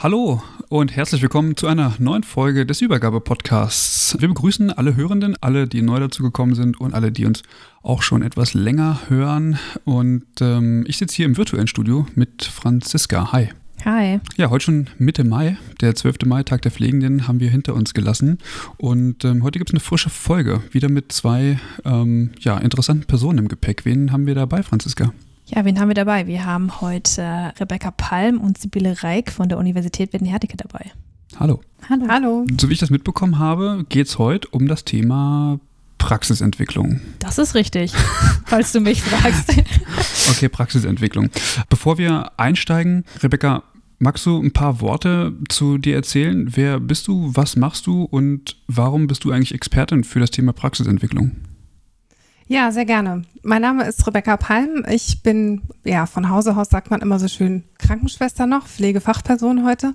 Hallo und herzlich willkommen zu einer neuen Folge des Übergabe-Podcasts. Wir begrüßen alle Hörenden, alle, die neu dazu gekommen sind und alle, die uns auch schon etwas länger hören. Und ähm, ich sitze hier im virtuellen Studio mit Franziska. Hi. Hi. Ja, heute schon Mitte Mai, der 12. Mai, Tag der Pflegenden, haben wir hinter uns gelassen. Und ähm, heute gibt es eine frische Folge, wieder mit zwei ähm, ja, interessanten Personen im Gepäck. Wen haben wir dabei, Franziska? Ja, wen haben wir dabei? Wir haben heute Rebecca Palm und Sibylle Reik von der Universität Wittenherdecke dabei. Hallo. Hallo. Hallo. So wie ich das mitbekommen habe, geht es heute um das Thema Praxisentwicklung. Das ist richtig, falls du mich fragst. okay, Praxisentwicklung. Bevor wir einsteigen, Rebecca, magst du ein paar Worte zu dir erzählen? Wer bist du, was machst du und warum bist du eigentlich Expertin für das Thema Praxisentwicklung? Ja, sehr gerne. Mein Name ist Rebecca Palm. Ich bin, ja, von Hause aus sagt man immer so schön Krankenschwester noch, Pflegefachperson heute.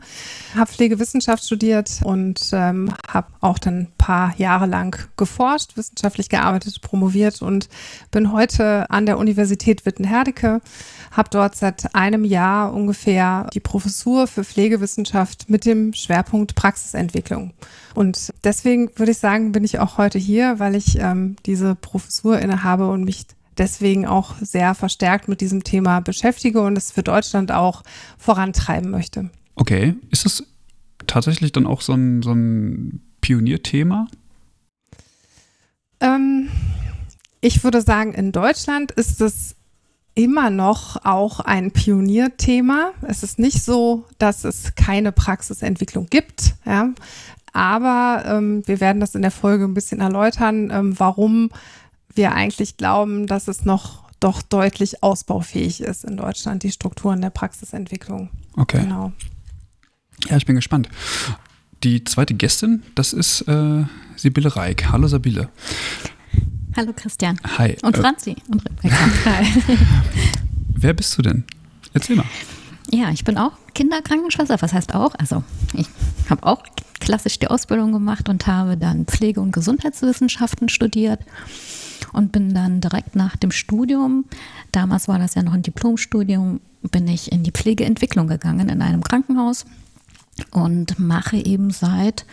Habe Pflegewissenschaft studiert und ähm, habe auch dann ein paar Jahre lang geforscht, wissenschaftlich gearbeitet, promoviert und bin heute an der Universität Wittenherdecke habe dort seit einem Jahr ungefähr die Professur für Pflegewissenschaft mit dem Schwerpunkt Praxisentwicklung. Und deswegen würde ich sagen, bin ich auch heute hier, weil ich ähm, diese Professur innehabe und mich deswegen auch sehr verstärkt mit diesem Thema beschäftige und es für Deutschland auch vorantreiben möchte. Okay, ist das tatsächlich dann auch so ein, so ein Pionierthema? Ähm, ich würde sagen, in Deutschland ist es immer noch auch ein Pionierthema. Es ist nicht so, dass es keine Praxisentwicklung gibt. Ja. Aber ähm, wir werden das in der Folge ein bisschen erläutern, ähm, warum wir eigentlich glauben, dass es noch doch deutlich ausbaufähig ist in Deutschland, die Strukturen der Praxisentwicklung. Okay. Genau. Ja, ich bin gespannt. Die zweite Gästin, das ist äh, Sibylle Reik. Hallo Sibylle. Hallo Christian. Hi. Und äh, Franzi. Äh, und Rebecca. Hi. Wer bist du denn? Erzähl mal. Ja, ich bin auch Kinderkrankenschwester. Was heißt auch? Also ich habe auch klassisch die Ausbildung gemacht und habe dann Pflege- und Gesundheitswissenschaften studiert und bin dann direkt nach dem Studium, damals war das ja noch ein Diplomstudium, bin ich in die Pflegeentwicklung gegangen in einem Krankenhaus und mache eben seit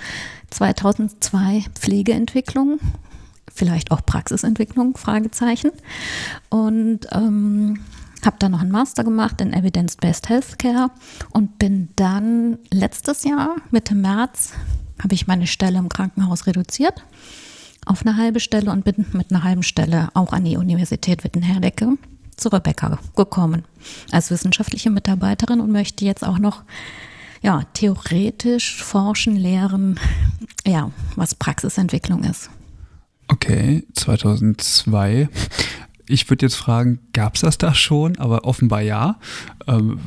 2002 Pflegeentwicklung vielleicht auch Praxisentwicklung, Fragezeichen. Und ähm, habe dann noch einen Master gemacht in Evidence-Based Healthcare und bin dann letztes Jahr, Mitte März, habe ich meine Stelle im Krankenhaus reduziert auf eine halbe Stelle und bin mit einer halben Stelle auch an die Universität Wittenherdecke zu Rebecca gekommen als wissenschaftliche Mitarbeiterin und möchte jetzt auch noch ja, theoretisch forschen, lehren, ja, was Praxisentwicklung ist. Okay, 2002. Ich würde jetzt fragen, gab es das da schon? Aber offenbar ja. Ähm,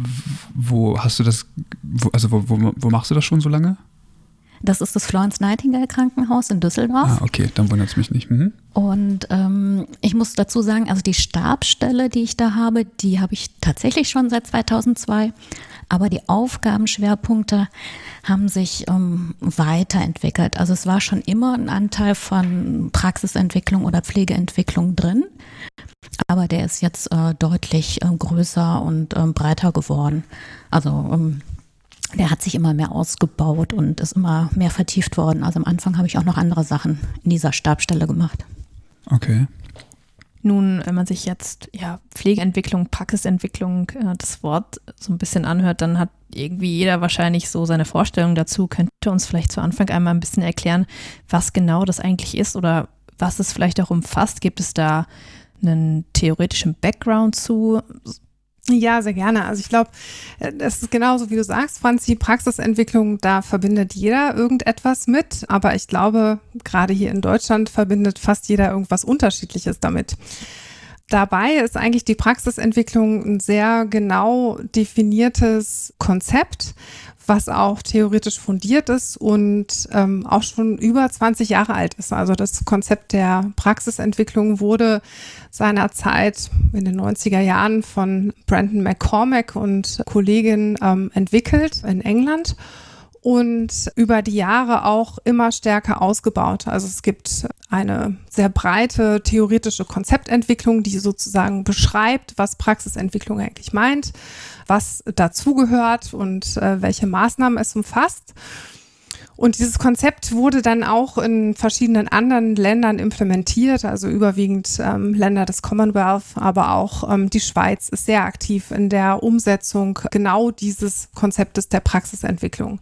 wo hast du das, wo, also wo, wo, wo, machst du das schon so lange? Das ist das Florence Nightingale Krankenhaus in Düsseldorf. Ah, okay, dann wundert es mich nicht. Mhm. Und ähm, ich muss dazu sagen, also die Stabsstelle, die ich da habe, die habe ich tatsächlich schon seit 2002. Aber die Aufgabenschwerpunkte haben sich ähm, weiterentwickelt. Also es war schon immer ein Anteil von Praxisentwicklung oder Pflegeentwicklung drin. Aber der ist jetzt äh, deutlich äh, größer und äh, breiter geworden. Also ähm, der hat sich immer mehr ausgebaut und ist immer mehr vertieft worden. Also am Anfang habe ich auch noch andere Sachen in dieser Stabstelle gemacht. Okay. Nun, wenn man sich jetzt ja Pflegeentwicklung, Praxisentwicklung äh, das Wort so ein bisschen anhört, dann hat irgendwie jeder wahrscheinlich so seine Vorstellung dazu. Könnte uns vielleicht zu Anfang einmal ein bisschen erklären, was genau das eigentlich ist oder was es vielleicht auch umfasst? Gibt es da einen theoretischen Background zu? Ja, sehr gerne. Also ich glaube, das ist genauso wie du sagst, Franz, die Praxisentwicklung, da verbindet jeder irgendetwas mit. Aber ich glaube, gerade hier in Deutschland verbindet fast jeder irgendwas Unterschiedliches damit. Dabei ist eigentlich die Praxisentwicklung ein sehr genau definiertes Konzept, was auch theoretisch fundiert ist und ähm, auch schon über 20 Jahre alt ist. Also das Konzept der Praxisentwicklung wurde seinerzeit in den 90er Jahren von Brandon McCormack und Kollegin ähm, entwickelt in England und über die Jahre auch immer stärker ausgebaut. Also es gibt eine sehr breite theoretische Konzeptentwicklung, die sozusagen beschreibt, was Praxisentwicklung eigentlich meint, was dazugehört und äh, welche Maßnahmen es umfasst. Und dieses Konzept wurde dann auch in verschiedenen anderen Ländern implementiert, also überwiegend ähm, Länder des Commonwealth, aber auch ähm, die Schweiz ist sehr aktiv in der Umsetzung genau dieses Konzeptes der Praxisentwicklung.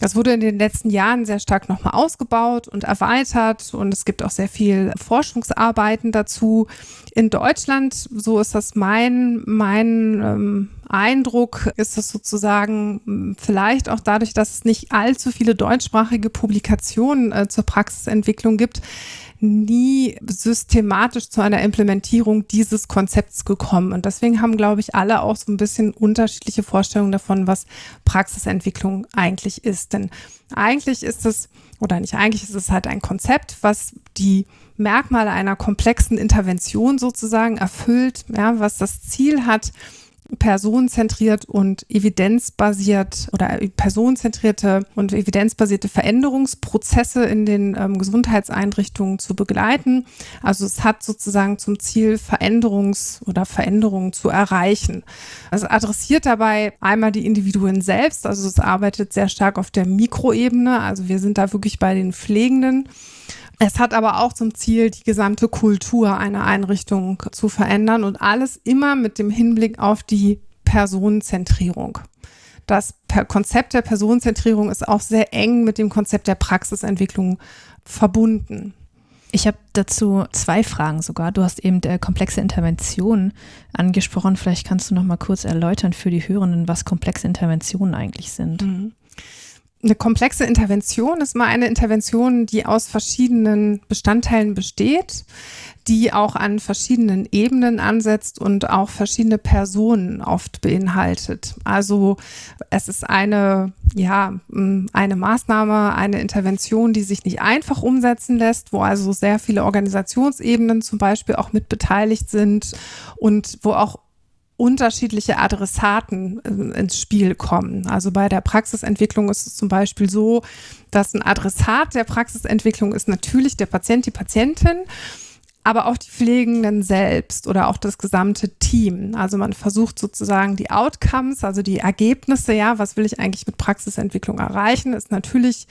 Das wurde in den letzten Jahren sehr stark nochmal ausgebaut und erweitert und es gibt auch sehr viel Forschungsarbeiten dazu. In Deutschland, so ist das mein, mein ähm, Eindruck, ist es sozusagen hm, vielleicht auch dadurch, dass es nicht allzu viele deutschsprachige Publikationen äh, zur Praxisentwicklung gibt, nie systematisch zu einer Implementierung dieses Konzepts gekommen. Und deswegen haben, glaube ich, alle auch so ein bisschen unterschiedliche Vorstellungen davon, was Praxisentwicklung eigentlich ist. Denn eigentlich ist es, oder nicht eigentlich, ist es halt ein Konzept, was die Merkmale einer komplexen Intervention sozusagen erfüllt, ja, was das Ziel hat, personenzentriert und evidenzbasiert oder personenzentrierte und evidenzbasierte Veränderungsprozesse in den ähm, Gesundheitseinrichtungen zu begleiten. Also es hat sozusagen zum Ziel, Veränderungs- oder Veränderungen zu erreichen. Es adressiert dabei einmal die Individuen selbst, also es arbeitet sehr stark auf der Mikroebene, also wir sind da wirklich bei den Pflegenden es hat aber auch zum Ziel, die gesamte Kultur einer Einrichtung zu verändern und alles immer mit dem Hinblick auf die Personenzentrierung. Das Konzept der Personenzentrierung ist auch sehr eng mit dem Konzept der Praxisentwicklung verbunden. Ich habe dazu zwei Fragen sogar. Du hast eben der komplexe Intervention angesprochen. Vielleicht kannst du noch mal kurz erläutern für die Hörenden, was komplexe Interventionen eigentlich sind. Mhm. Eine komplexe Intervention ist mal eine Intervention, die aus verschiedenen Bestandteilen besteht, die auch an verschiedenen Ebenen ansetzt und auch verschiedene Personen oft beinhaltet. Also es ist eine, ja, eine Maßnahme, eine Intervention, die sich nicht einfach umsetzen lässt, wo also sehr viele Organisationsebenen zum Beispiel auch mit beteiligt sind und wo auch unterschiedliche Adressaten äh, ins Spiel kommen. Also bei der Praxisentwicklung ist es zum Beispiel so, dass ein Adressat der Praxisentwicklung ist natürlich der Patient, die Patientin, aber auch die Pflegenden selbst oder auch das gesamte Team. Also man versucht sozusagen die Outcomes, also die Ergebnisse, ja, was will ich eigentlich mit Praxisentwicklung erreichen, ist natürlich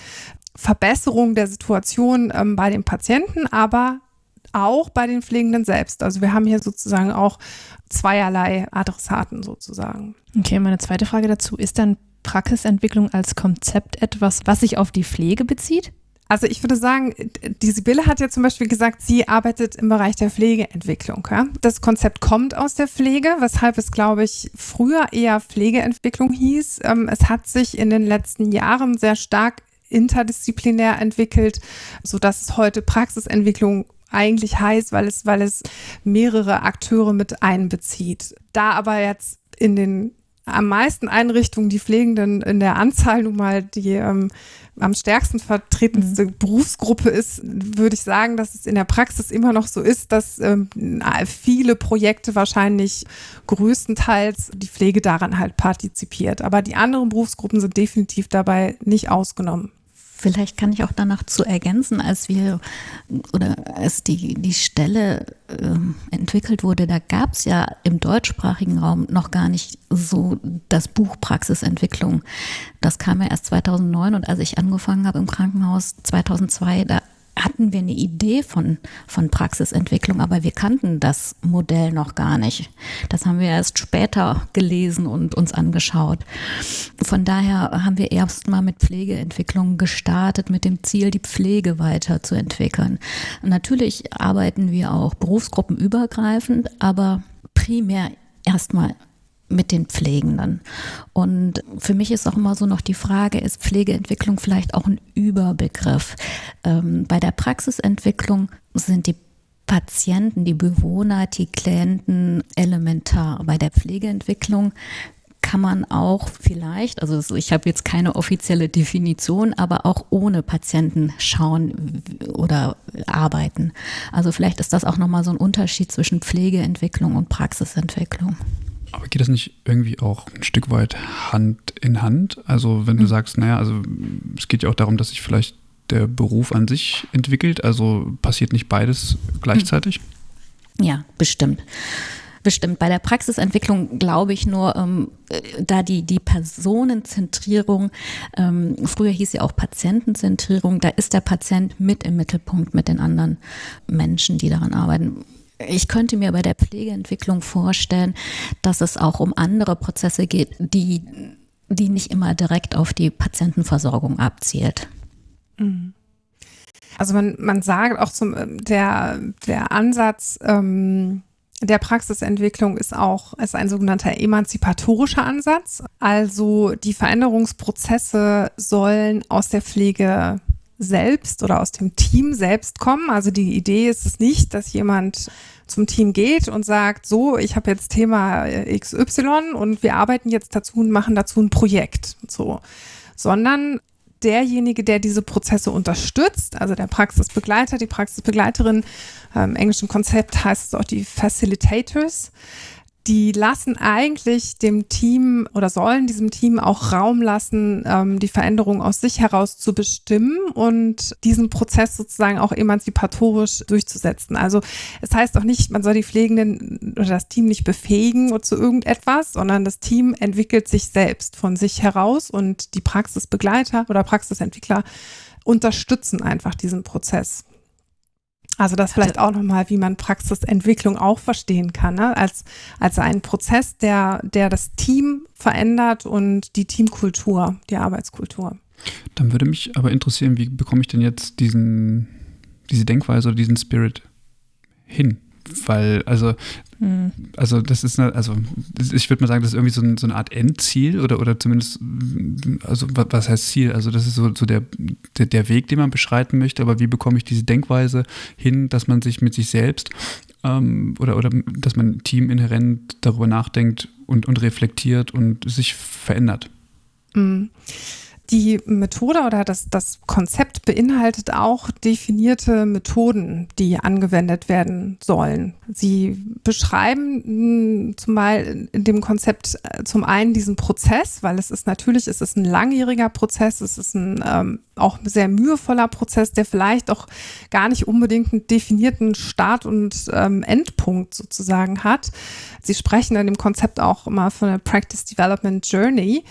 Verbesserung der Situation ähm, bei den Patienten, aber auch bei den Pflegenden selbst. Also wir haben hier sozusagen auch zweierlei Adressaten sozusagen. Okay, meine zweite Frage dazu, ist dann Praxisentwicklung als Konzept etwas, was sich auf die Pflege bezieht? Also ich würde sagen, die Sibylle hat ja zum Beispiel gesagt, sie arbeitet im Bereich der Pflegeentwicklung. Ja? Das Konzept kommt aus der Pflege, weshalb es, glaube ich, früher eher Pflegeentwicklung hieß. Ähm, es hat sich in den letzten Jahren sehr stark interdisziplinär entwickelt, sodass es heute Praxisentwicklung eigentlich heißt, weil es, weil es mehrere Akteure mit einbezieht. Da aber jetzt in den am meisten Einrichtungen die Pflegenden in der Anzahl nun mal die ähm, am stärksten vertretenste mhm. Berufsgruppe ist, würde ich sagen, dass es in der Praxis immer noch so ist, dass ähm, viele Projekte wahrscheinlich größtenteils die Pflege daran halt partizipiert. Aber die anderen Berufsgruppen sind definitiv dabei nicht ausgenommen. Vielleicht kann ich auch danach zu ergänzen, als wir oder als die, die Stelle äh, entwickelt wurde, da gab es ja im deutschsprachigen Raum noch gar nicht so das Buch Praxisentwicklung. Das kam ja erst 2009 und als ich angefangen habe im Krankenhaus 2002, da hatten wir eine Idee von, von Praxisentwicklung, aber wir kannten das Modell noch gar nicht. Das haben wir erst später gelesen und uns angeschaut. Von daher haben wir erst mal mit Pflegeentwicklung gestartet, mit dem Ziel, die Pflege weiterzuentwickeln. Natürlich arbeiten wir auch berufsgruppenübergreifend, aber primär erstmal mit den Pflegenden. Und für mich ist auch immer so noch die Frage, ist Pflegeentwicklung vielleicht auch ein Überbegriff? Ähm, bei der Praxisentwicklung sind die Patienten, die Bewohner, die Klienten elementar. Bei der Pflegeentwicklung kann man auch vielleicht, also ich habe jetzt keine offizielle Definition, aber auch ohne Patienten schauen oder arbeiten. Also vielleicht ist das auch nochmal so ein Unterschied zwischen Pflegeentwicklung und Praxisentwicklung. Aber geht das nicht irgendwie auch ein Stück weit Hand in Hand? Also wenn du mhm. sagst, naja, also es geht ja auch darum, dass sich vielleicht der Beruf an sich entwickelt, also passiert nicht beides gleichzeitig? Ja, bestimmt. Bestimmt. Bei der Praxisentwicklung glaube ich nur, ähm, da die, die Personenzentrierung, ähm, früher hieß ja auch Patientenzentrierung, da ist der Patient mit im Mittelpunkt mit den anderen Menschen, die daran arbeiten ich könnte mir bei der Pflegeentwicklung vorstellen, dass es auch um andere Prozesse geht, die, die nicht immer direkt auf die Patientenversorgung abzielt. Mhm. Also man, man sagt auch zum der, der Ansatz ähm, der Praxisentwicklung ist auch ist ein sogenannter emanzipatorischer Ansatz. Also die Veränderungsprozesse sollen aus der Pflege selbst oder aus dem Team selbst kommen. Also die Idee ist es nicht, dass jemand zum Team geht und sagt, so, ich habe jetzt Thema XY und wir arbeiten jetzt dazu und machen dazu ein Projekt, so, sondern derjenige, der diese Prozesse unterstützt, also der Praxisbegleiter, die Praxisbegleiterin, im englischen Konzept heißt es auch die Facilitators, die lassen eigentlich dem Team oder sollen diesem Team auch Raum lassen, ähm, die Veränderung aus sich heraus zu bestimmen und diesen Prozess sozusagen auch emanzipatorisch durchzusetzen. Also es heißt auch nicht, man soll die Pflegenden oder das Team nicht befähigen zu irgendetwas, sondern das Team entwickelt sich selbst von sich heraus und die Praxisbegleiter oder Praxisentwickler unterstützen einfach diesen Prozess. Also das vielleicht auch nochmal, wie man Praxisentwicklung auch verstehen kann, ne? als, als einen Prozess, der, der das Team verändert und die Teamkultur, die Arbeitskultur. Dann würde mich aber interessieren, wie bekomme ich denn jetzt diesen, diese Denkweise oder diesen Spirit hin? Weil, also hm. Also das ist eine, also ich würde mal sagen, das ist irgendwie so, ein, so, eine Art Endziel oder, oder zumindest, also was heißt Ziel? Also das ist so, so der, der, der, Weg, den man beschreiten möchte, aber wie bekomme ich diese Denkweise hin, dass man sich mit sich selbst ähm, oder, oder dass man teaminhärent darüber nachdenkt und, und reflektiert und sich verändert? Mhm. Die Methode oder das, das Konzept beinhaltet auch definierte Methoden, die angewendet werden sollen. Sie beschreiben hm, zumal in dem Konzept äh, zum einen diesen Prozess, weil es ist natürlich, es ist ein langjähriger Prozess, es ist ein ähm, auch sehr mühevoller Prozess, der vielleicht auch gar nicht unbedingt einen definierten Start- und ähm, Endpunkt sozusagen hat. Sie sprechen in dem Konzept auch immer von der Practice Development Journey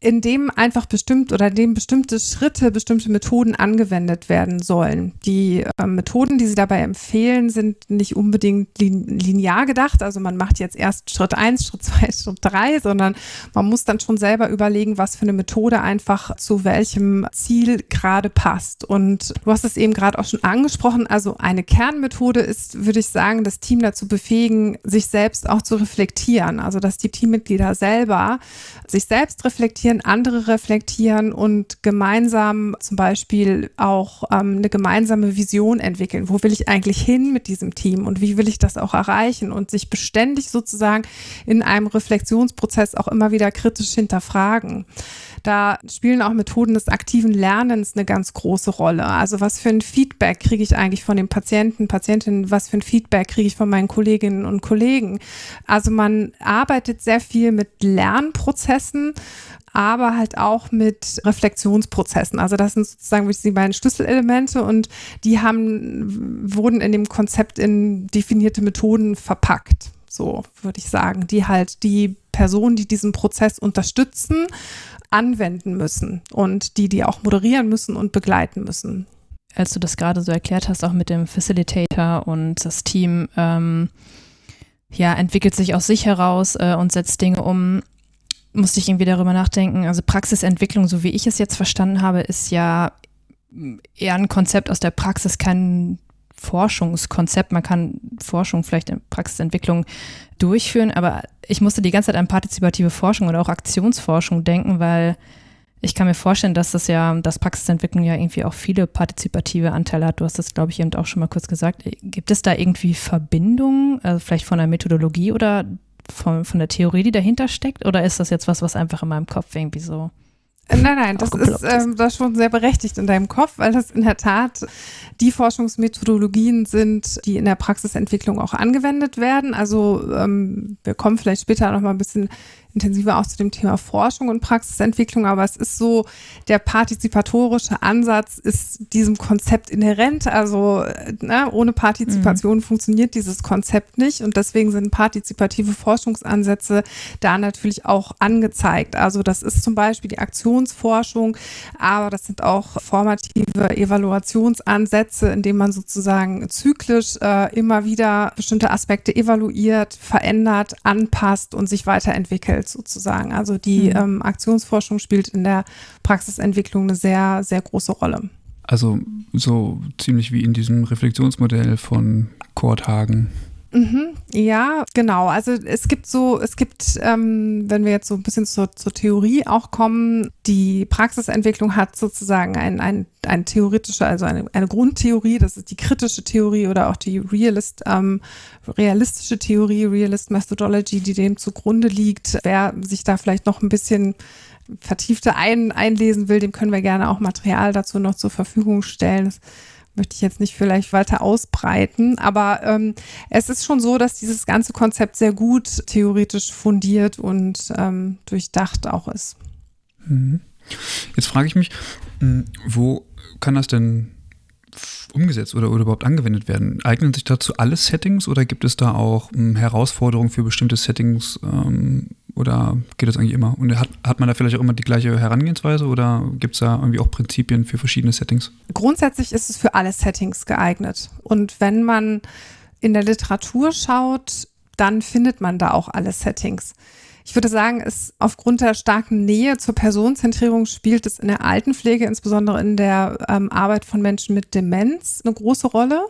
in dem einfach bestimmt oder in dem bestimmte Schritte, bestimmte Methoden angewendet werden sollen. Die äh, Methoden, die sie dabei empfehlen, sind nicht unbedingt lin linear gedacht. Also man macht jetzt erst Schritt eins, Schritt zwei, Schritt drei, sondern man muss dann schon selber überlegen, was für eine Methode einfach zu welchem Ziel gerade passt. Und du hast es eben gerade auch schon angesprochen. Also eine Kernmethode ist, würde ich sagen, das Team dazu befähigen, sich selbst auch zu reflektieren. Also dass die Teammitglieder selber sich selbst reflektieren reflektieren, andere reflektieren und gemeinsam zum Beispiel auch ähm, eine gemeinsame Vision entwickeln. Wo will ich eigentlich hin mit diesem Team und wie will ich das auch erreichen und sich beständig sozusagen in einem Reflexionsprozess auch immer wieder kritisch hinterfragen. Da spielen auch Methoden des aktiven Lernens eine ganz große Rolle. Also was für ein Feedback kriege ich eigentlich von den Patienten, Patientinnen, was für ein Feedback kriege ich von meinen Kolleginnen und Kollegen. Also man arbeitet sehr viel mit Lernprozessen aber halt auch mit Reflexionsprozessen. Also das sind sozusagen die beiden Schlüsselelemente und die haben, wurden in dem Konzept in definierte Methoden verpackt. So würde ich sagen, die halt die Personen, die diesen Prozess unterstützen, anwenden müssen und die, die auch moderieren müssen und begleiten müssen. als du das gerade so erklärt hast, auch mit dem Facilitator und das Team, ähm, ja, entwickelt sich aus sich heraus äh, und setzt Dinge um, musste ich irgendwie darüber nachdenken. Also Praxisentwicklung, so wie ich es jetzt verstanden habe, ist ja eher ein Konzept aus der Praxis, kein Forschungskonzept. Man kann Forschung vielleicht in Praxisentwicklung durchführen, aber ich musste die ganze Zeit an partizipative Forschung oder auch Aktionsforschung denken, weil ich kann mir vorstellen, dass das ja, dass Praxisentwicklung ja irgendwie auch viele partizipative Anteile hat. Du hast das, glaube ich, eben auch schon mal kurz gesagt. Gibt es da irgendwie Verbindungen, also vielleicht von der Methodologie oder von, von der Theorie, die dahinter steckt? Oder ist das jetzt was, was einfach in meinem Kopf irgendwie so Nein, nein, das ist, ähm, das schon sehr berechtigt in deinem Kopf, weil das in der Tat die Forschungsmethodologien sind, die in der Praxisentwicklung auch angewendet werden. Also ähm, wir kommen vielleicht später noch mal ein bisschen intensiver auch zu dem Thema Forschung und Praxisentwicklung, aber es ist so, der partizipatorische Ansatz ist diesem Konzept inhärent. Also ne, ohne Partizipation mhm. funktioniert dieses Konzept nicht und deswegen sind partizipative Forschungsansätze da natürlich auch angezeigt. Also das ist zum Beispiel die Aktionsforschung, aber das sind auch formative Evaluationsansätze, in denen man sozusagen zyklisch äh, immer wieder bestimmte Aspekte evaluiert, verändert, anpasst und sich weiterentwickelt entwickelt sozusagen. Also die mhm. ähm, Aktionsforschung spielt in der Praxisentwicklung eine sehr, sehr große Rolle. Also so ziemlich wie in diesem Reflexionsmodell von Kurt Hagen. Mhm, ja, genau. Also es gibt so, es gibt, ähm, wenn wir jetzt so ein bisschen zur, zur Theorie auch kommen, die Praxisentwicklung hat sozusagen ein, ein, ein theoretische, also eine, eine Grundtheorie, das ist die kritische Theorie oder auch die Realist, ähm, realistische Theorie, Realist Methodology, die dem zugrunde liegt. Wer sich da vielleicht noch ein bisschen vertiefter ein, einlesen will, dem können wir gerne auch Material dazu noch zur Verfügung stellen. Das möchte ich jetzt nicht vielleicht weiter ausbreiten, aber ähm, es ist schon so, dass dieses ganze Konzept sehr gut theoretisch fundiert und ähm, durchdacht auch ist. Mhm. Jetzt frage ich mich, hm, wo kann das denn umgesetzt oder, oder überhaupt angewendet werden? Eignen sich dazu alle Settings oder gibt es da auch ähm, Herausforderungen für bestimmte Settings ähm, oder geht das eigentlich immer? Und hat, hat man da vielleicht auch immer die gleiche Herangehensweise oder gibt es da irgendwie auch Prinzipien für verschiedene Settings? Grundsätzlich ist es für alle Settings geeignet. Und wenn man in der Literatur schaut, dann findet man da auch alle Settings. Ich würde sagen, es aufgrund der starken Nähe zur Personenzentrierung spielt es in der Altenpflege, insbesondere in der ähm, Arbeit von Menschen mit Demenz, eine große Rolle.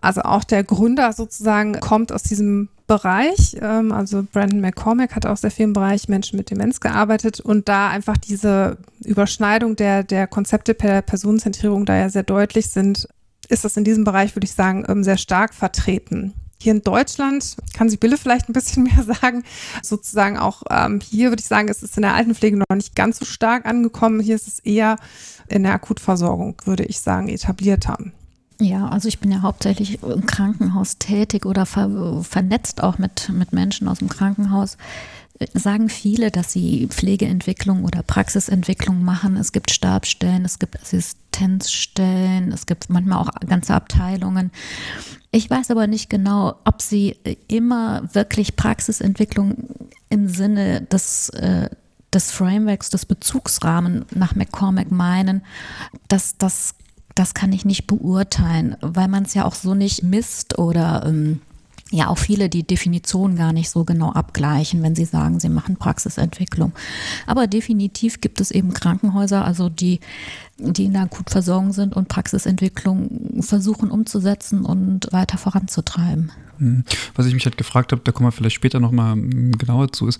Also auch der Gründer sozusagen kommt aus diesem Bereich. Ähm, also Brandon McCormack hat auch sehr viel im Bereich Menschen mit Demenz gearbeitet und da einfach diese Überschneidung der, der Konzepte per Personenzentrierung da ja sehr deutlich sind, ist das in diesem Bereich, würde ich sagen, ähm, sehr stark vertreten. Hier in Deutschland kann Sibylle vielleicht ein bisschen mehr sagen. Sozusagen auch ähm, hier würde ich sagen, ist es in der Altenpflege noch nicht ganz so stark angekommen. Hier ist es eher in der Akutversorgung, würde ich sagen, etablierter. Ja, also ich bin ja hauptsächlich im Krankenhaus tätig oder ver vernetzt auch mit, mit Menschen aus dem Krankenhaus sagen viele, dass sie Pflegeentwicklung oder Praxisentwicklung machen. Es gibt Stabstellen, es gibt Assistenzstellen, es gibt manchmal auch ganze Abteilungen. Ich weiß aber nicht genau, ob sie immer wirklich Praxisentwicklung im Sinne des, äh, des Frameworks, des Bezugsrahmen nach McCormack meinen. Das, das, das kann ich nicht beurteilen, weil man es ja auch so nicht misst oder ähm, ja auch viele die Definition gar nicht so genau abgleichen, wenn sie sagen, sie machen Praxisentwicklung. Aber definitiv gibt es eben Krankenhäuser, also die, die in der Akutversorgung sind und Praxisentwicklung versuchen umzusetzen und weiter voranzutreiben. Hm. Was ich mich halt gefragt habe, da kommen wir vielleicht später nochmal hm, genauer zu, ist,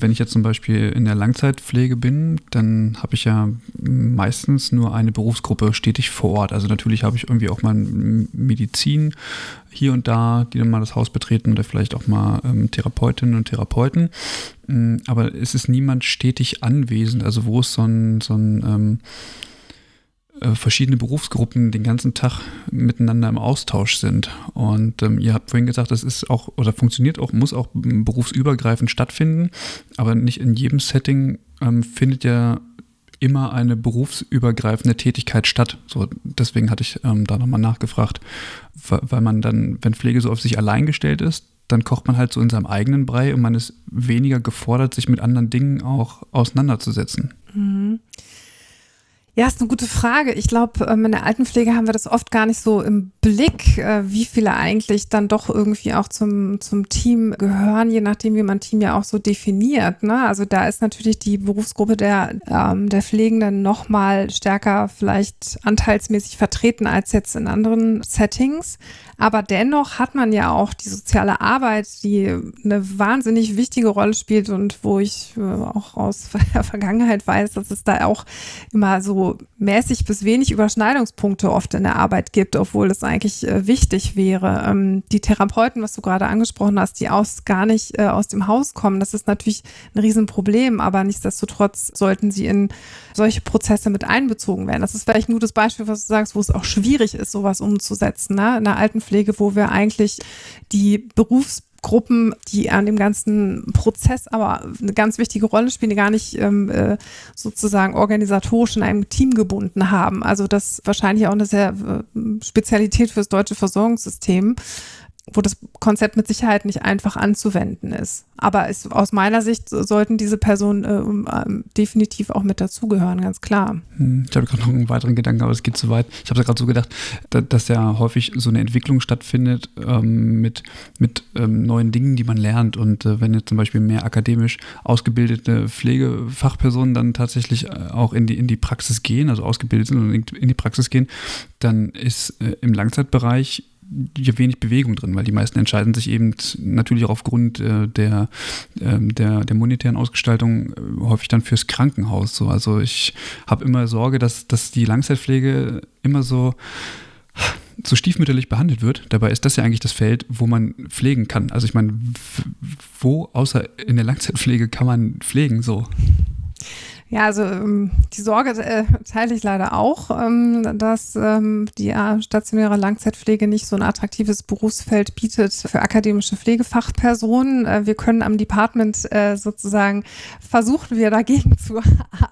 wenn ich jetzt zum Beispiel in der Langzeitpflege bin, dann habe ich ja meistens nur eine Berufsgruppe stetig vor Ort. Also natürlich habe ich irgendwie auch mal Medizin hier und da, die dann mal das Haus betreten oder vielleicht auch mal ähm, Therapeutinnen und Therapeuten. Hm, aber es ist niemand stetig anwesend, also wo es so ein, so ein ähm, äh, verschiedene Berufsgruppen den ganzen Tag miteinander im Austausch sind. Und ähm, ihr habt vorhin gesagt, das ist auch oder funktioniert auch, muss auch berufsübergreifend stattfinden, aber nicht in jedem Setting ähm, findet ja immer eine berufsübergreifende Tätigkeit statt. So, deswegen hatte ich ähm, da nochmal nachgefragt, weil man dann, wenn Pflege so auf sich allein gestellt ist, dann kocht man halt so in seinem eigenen Brei und man ist weniger gefordert, sich mit anderen Dingen auch auseinanderzusetzen. Mhm. Ja, ist eine gute Frage. Ich glaube, ähm, in der Altenpflege haben wir das oft gar nicht so im Blick, äh, wie viele eigentlich dann doch irgendwie auch zum, zum Team gehören, je nachdem, wie man Team ja auch so definiert. Ne? Also da ist natürlich die Berufsgruppe der, ähm, der Pflegenden noch mal stärker vielleicht anteilsmäßig vertreten als jetzt in anderen Settings. Aber dennoch hat man ja auch die soziale Arbeit, die eine wahnsinnig wichtige Rolle spielt und wo ich äh, auch aus der Vergangenheit weiß, dass es da auch immer so mäßig bis wenig Überschneidungspunkte oft in der Arbeit gibt, obwohl es eigentlich äh, wichtig wäre. Ähm, die Therapeuten, was du gerade angesprochen hast, die aus gar nicht äh, aus dem Haus kommen, das ist natürlich ein Riesenproblem, aber nichtsdestotrotz sollten sie in solche Prozesse mit einbezogen werden. Das ist vielleicht nur das Beispiel, was du sagst, wo es auch schwierig ist, sowas umzusetzen. Ne? In der Altenpflege, wo wir eigentlich die Berufs Gruppen, die an dem ganzen Prozess aber eine ganz wichtige Rolle spielen, die gar nicht ähm, äh, sozusagen organisatorisch in einem Team gebunden haben. Also das wahrscheinlich auch eine sehr äh, Spezialität fürs deutsche Versorgungssystem wo das Konzept mit Sicherheit nicht einfach anzuwenden ist. Aber es, aus meiner Sicht sollten diese Personen äh, äh, definitiv auch mit dazugehören, ganz klar. Hm, ich habe gerade noch einen weiteren Gedanken, aber es geht zu weit. Ich habe gerade so gedacht, da, dass ja häufig so eine Entwicklung stattfindet ähm, mit, mit ähm, neuen Dingen, die man lernt. Und äh, wenn jetzt zum Beispiel mehr akademisch ausgebildete Pflegefachpersonen dann tatsächlich äh, auch in die, in die Praxis gehen, also ausgebildet sind und in die Praxis gehen, dann ist äh, im Langzeitbereich wenig Bewegung drin, weil die meisten entscheiden sich eben natürlich auch aufgrund äh, der, äh, der, der monetären Ausgestaltung äh, häufig dann fürs Krankenhaus. So. Also ich habe immer Sorge, dass, dass die Langzeitpflege immer so so stiefmütterlich behandelt wird. Dabei ist das ja eigentlich das Feld, wo man pflegen kann. Also ich meine, wo außer in der Langzeitpflege kann man pflegen so? Ja, also ähm, die Sorge äh, teile ich leider auch, ähm, dass ähm, die äh, stationäre Langzeitpflege nicht so ein attraktives Berufsfeld bietet für akademische Pflegefachpersonen. Äh, wir können am Department sozusagen versuchen wir dagegen zu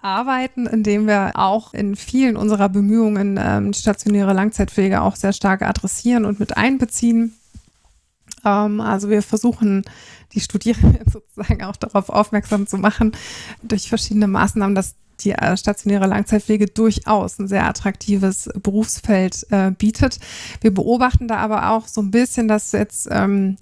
arbeiten, indem wir auch in vielen unserer Bemühungen die stationäre Langzeitpflege auch sehr stark adressieren und mit einbeziehen. Ähm, also wir versuchen die Studierenden sozusagen auch darauf aufmerksam zu machen, durch verschiedene Maßnahmen, dass die äh, stationäre Langzeitpflege durchaus ein sehr attraktives Berufsfeld äh, bietet. Wir beobachten da aber auch so ein bisschen, dass jetzt ähm,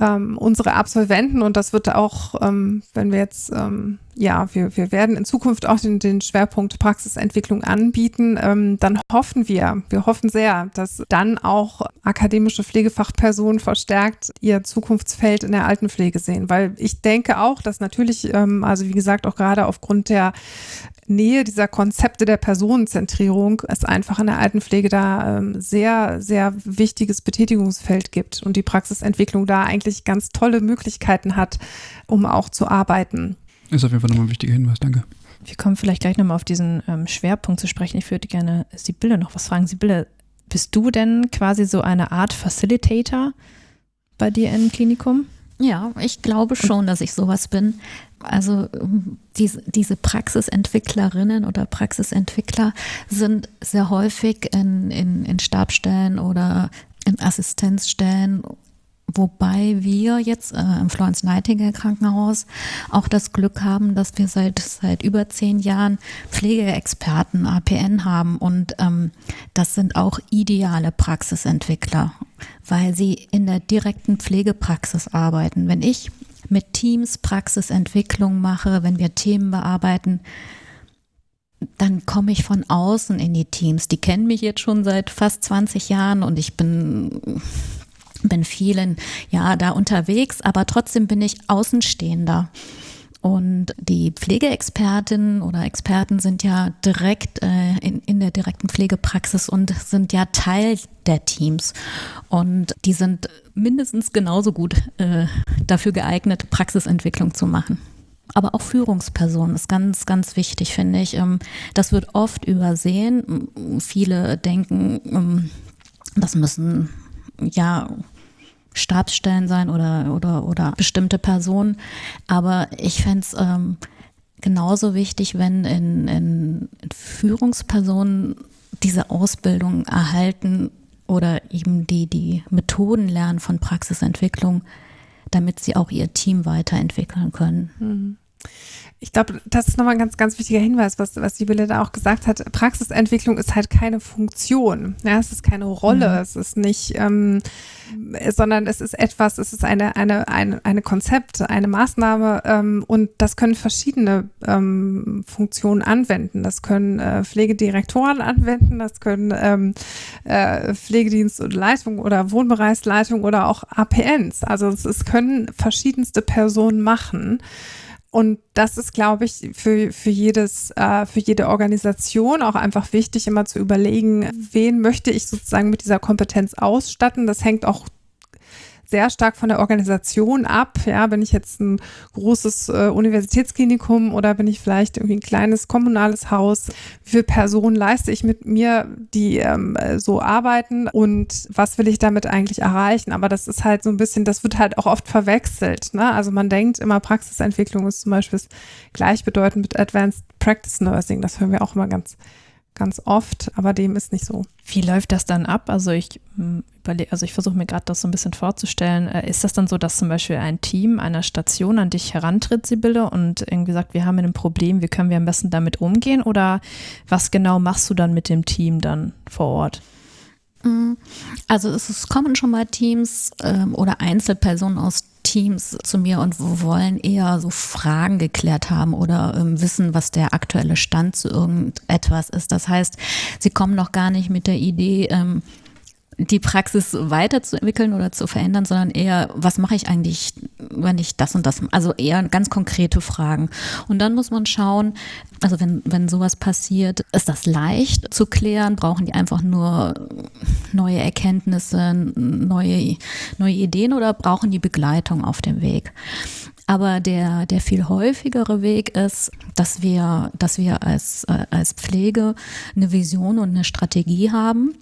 ähm, unsere Absolventen und das wird auch, ähm, wenn wir jetzt, ähm, ja, wir, wir werden in Zukunft auch den, den Schwerpunkt Praxisentwicklung anbieten, ähm, dann hoffen wir, wir hoffen sehr, dass dann auch akademische Pflegefachpersonen verstärkt ihr Zukunftsfeld in der Altenpflege sehen, weil ich denke auch, dass natürlich, ähm, also wie gesagt, auch gerade aufgrund der Nähe dieser Konzepte der Personenzentrierung es einfach in der Altenpflege da ähm, sehr, sehr wichtiges Betätigungsfeld gibt und die Praxisentwicklung da eigentlich ganz tolle Möglichkeiten hat, um auch zu arbeiten. Ist auf jeden Fall nochmal ein wichtiger Hinweis, danke. Wir kommen vielleicht gleich nochmal auf diesen ähm, Schwerpunkt zu sprechen. Ich würde gerne Sibylle noch was fragen. Sibylle, bist du denn quasi so eine Art Facilitator bei dir im Klinikum? Ja, ich glaube schon, dass ich sowas bin. Also ähm, diese, diese Praxisentwicklerinnen oder Praxisentwickler sind sehr häufig in, in, in Stabstellen oder in Assistenzstellen Wobei wir jetzt äh, im Florence Nightingale Krankenhaus auch das Glück haben, dass wir seit, seit über zehn Jahren Pflegeexperten, APN haben. Und ähm, das sind auch ideale Praxisentwickler, weil sie in der direkten Pflegepraxis arbeiten. Wenn ich mit Teams Praxisentwicklung mache, wenn wir Themen bearbeiten, dann komme ich von außen in die Teams. Die kennen mich jetzt schon seit fast 20 Jahren und ich bin bin vielen ja da unterwegs, aber trotzdem bin ich Außenstehender. Und die Pflegeexpertinnen oder Experten sind ja direkt äh, in, in der direkten Pflegepraxis und sind ja Teil der Teams. Und die sind mindestens genauso gut äh, dafür geeignet, Praxisentwicklung zu machen. Aber auch Führungspersonen ist ganz, ganz wichtig, finde ich. Ähm, das wird oft übersehen. Viele denken, ähm, das müssen ja Stabsstellen sein oder, oder, oder bestimmte Personen. Aber ich fände es ähm, genauso wichtig, wenn in, in Führungspersonen diese Ausbildung erhalten oder eben die, die Methoden lernen von Praxisentwicklung, damit sie auch ihr Team weiterentwickeln können. Mhm. Ich glaube, das ist nochmal ein ganz, ganz wichtiger Hinweis, was, was Sibylle da auch gesagt hat. Praxisentwicklung ist halt keine Funktion. Ja, es ist keine Rolle. Mhm. Es ist nicht, ähm, sondern es ist etwas, es ist eine, eine, eine, eine Konzept, eine Maßnahme ähm, und das können verschiedene ähm, Funktionen anwenden. Das können äh, Pflegedirektoren anwenden, das können ähm, äh, Pflegedienst und Leitung oder Wohnbereichsleitung oder auch APNs. Also es, es können verschiedenste Personen machen. Und das ist, glaube ich, für, für jedes, äh, für jede Organisation auch einfach wichtig, immer zu überlegen, wen möchte ich sozusagen mit dieser Kompetenz ausstatten. Das hängt auch sehr stark von der Organisation ab. Ja, bin ich jetzt ein großes äh, Universitätsklinikum oder bin ich vielleicht irgendwie ein kleines kommunales Haus? Wie viele Personen leiste ich mit mir, die ähm, so arbeiten und was will ich damit eigentlich erreichen? Aber das ist halt so ein bisschen, das wird halt auch oft verwechselt. Ne? Also man denkt immer, Praxisentwicklung ist zum Beispiel gleichbedeutend mit Advanced Practice Nursing. Das hören wir auch immer ganz ganz oft, aber dem ist nicht so. Wie läuft das dann ab? Also ich hm, überlege, also ich versuche mir gerade das so ein bisschen vorzustellen. Äh, ist das dann so, dass zum Beispiel ein Team einer Station an dich herantritt, Sibylle, und irgendwie sagt, wir haben ein Problem, wie können wir am besten damit umgehen? Oder was genau machst du dann mit dem Team dann vor Ort? Also es kommen schon mal Teams ähm, oder Einzelpersonen aus Teams zu mir und wollen eher so Fragen geklärt haben oder ähm, wissen, was der aktuelle Stand zu irgendetwas ist. Das heißt, sie kommen noch gar nicht mit der Idee, ähm, die Praxis weiterzuentwickeln oder zu verändern, sondern eher, was mache ich eigentlich, wenn ich das und das, also eher ganz konkrete Fragen. Und dann muss man schauen, also wenn, wenn sowas passiert, ist das leicht zu klären? Brauchen die einfach nur neue Erkenntnisse, neue, neue Ideen oder brauchen die Begleitung auf dem Weg? Aber der, der viel häufigere Weg ist, dass wir, dass wir als, äh, als Pflege eine Vision und eine Strategie haben,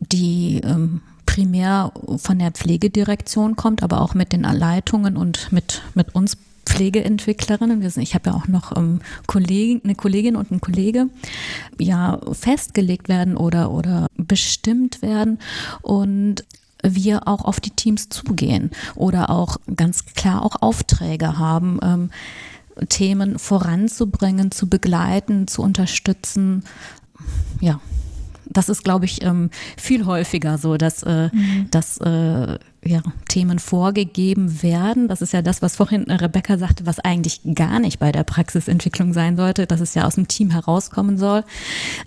die ähm, primär von der Pflegedirektion kommt, aber auch mit den Leitungen und mit, mit uns Pflegeentwicklerinnen, wir sind, ich habe ja auch noch ähm, Kollegen, eine Kollegin und ein Kollege, ja festgelegt werden oder, oder bestimmt werden und wir auch auf die Teams zugehen oder auch ganz klar auch Aufträge haben, ähm, Themen voranzubringen, zu begleiten, zu unterstützen. Ja, das ist, glaube ich, ähm, viel häufiger so, dass, äh, mhm. dass äh, ja, Themen vorgegeben werden. Das ist ja das, was vorhin Rebecca sagte, was eigentlich gar nicht bei der Praxisentwicklung sein sollte, dass es ja aus dem Team herauskommen soll.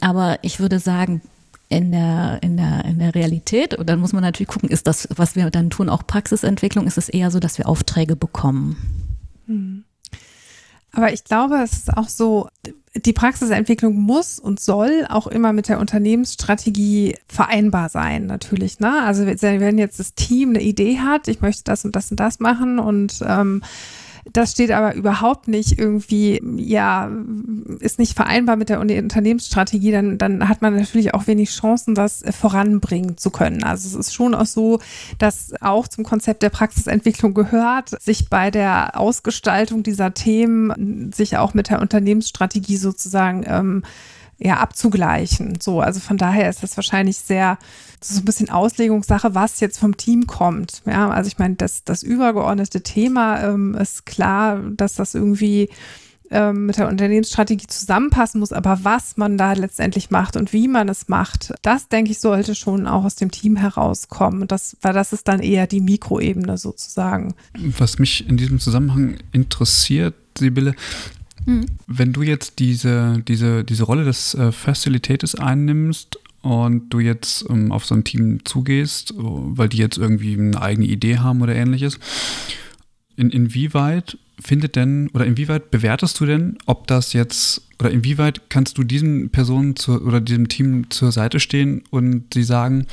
Aber ich würde sagen, in der, in der, in der Realität, und dann muss man natürlich gucken, ist das, was wir dann tun, auch Praxisentwicklung, ist es eher so, dass wir Aufträge bekommen. Mhm. Aber ich glaube, es ist auch so, die Praxisentwicklung muss und soll auch immer mit der Unternehmensstrategie vereinbar sein, natürlich. Ne? Also wenn jetzt das Team eine Idee hat, ich möchte das und das und das machen und ähm, das steht aber überhaupt nicht irgendwie, ja, ist nicht vereinbar mit der Unternehmensstrategie, dann, dann hat man natürlich auch wenig Chancen, das voranbringen zu können. Also es ist schon auch so, dass auch zum Konzept der Praxisentwicklung gehört, sich bei der Ausgestaltung dieser Themen sich auch mit der Unternehmensstrategie sozusagen ähm, ja, abzugleichen. So, also von daher ist das wahrscheinlich sehr so ein bisschen Auslegungssache, was jetzt vom Team kommt. Ja, also ich meine, das, das übergeordnete Thema ähm, ist klar, dass das irgendwie ähm, mit der Unternehmensstrategie zusammenpassen muss, aber was man da letztendlich macht und wie man es macht, das denke ich sollte schon auch aus dem Team herauskommen. Das, weil das ist dann eher die Mikroebene sozusagen. Was mich in diesem Zusammenhang interessiert, Sibylle, Mhm. Wenn du jetzt diese, diese, diese Rolle des äh, Facilitators einnimmst und du jetzt ähm, auf so ein Team zugehst, weil die jetzt irgendwie eine eigene Idee haben oder ähnliches, in, inwieweit findet denn oder inwieweit bewertest du denn, ob das jetzt oder inwieweit kannst du diesen Personen zu, oder diesem Team zur Seite stehen und sie sagen,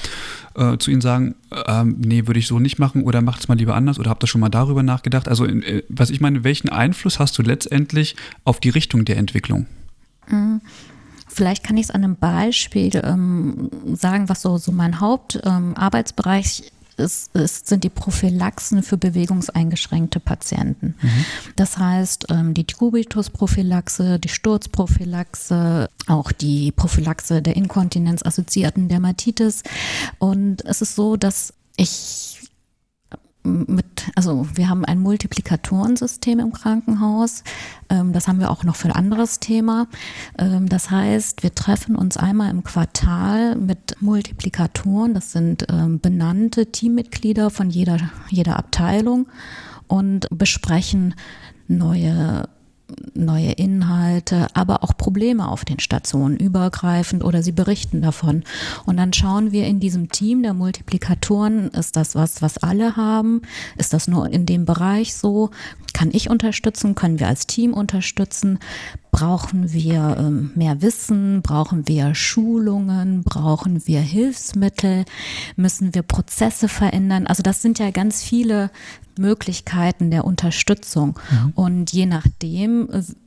äh, zu ihnen sagen, äh, nee, würde ich so nicht machen oder macht es mal lieber anders oder habt ihr schon mal darüber nachgedacht? Also, in, äh, was ich meine, welchen Einfluss hast du letztendlich auf die Richtung der Entwicklung? Mhm. Vielleicht kann ich es an einem Beispiel ähm, sagen, was so, so mein Hauptarbeitsbereich ähm, ist, ist, sind die Prophylaxen für bewegungseingeschränkte Patienten. Mhm. Das heißt, ähm, die Tubitus-Prophylaxe, die Sturzprophylaxe, auch die Prophylaxe der inkontinenzassoziierten Dermatitis. Und es ist so, dass ich mit, also wir haben ein Multiplikatorensystem im Krankenhaus. Ähm, das haben wir auch noch für ein anderes Thema. Ähm, das heißt, wir treffen uns einmal im Quartal mit Multiplikatoren. Das sind ähm, benannte Teammitglieder von jeder, jeder Abteilung und besprechen neue neue Inhalte, aber auch Probleme auf den Stationen übergreifend oder sie berichten davon. Und dann schauen wir in diesem Team der Multiplikatoren, ist das was, was alle haben? Ist das nur in dem Bereich so? Kann ich unterstützen? Können wir als Team unterstützen? Brauchen wir ähm, mehr Wissen? Brauchen wir Schulungen? Brauchen wir Hilfsmittel? Müssen wir Prozesse verändern? Also das sind ja ganz viele Möglichkeiten der Unterstützung. Mhm. Und je nachdem,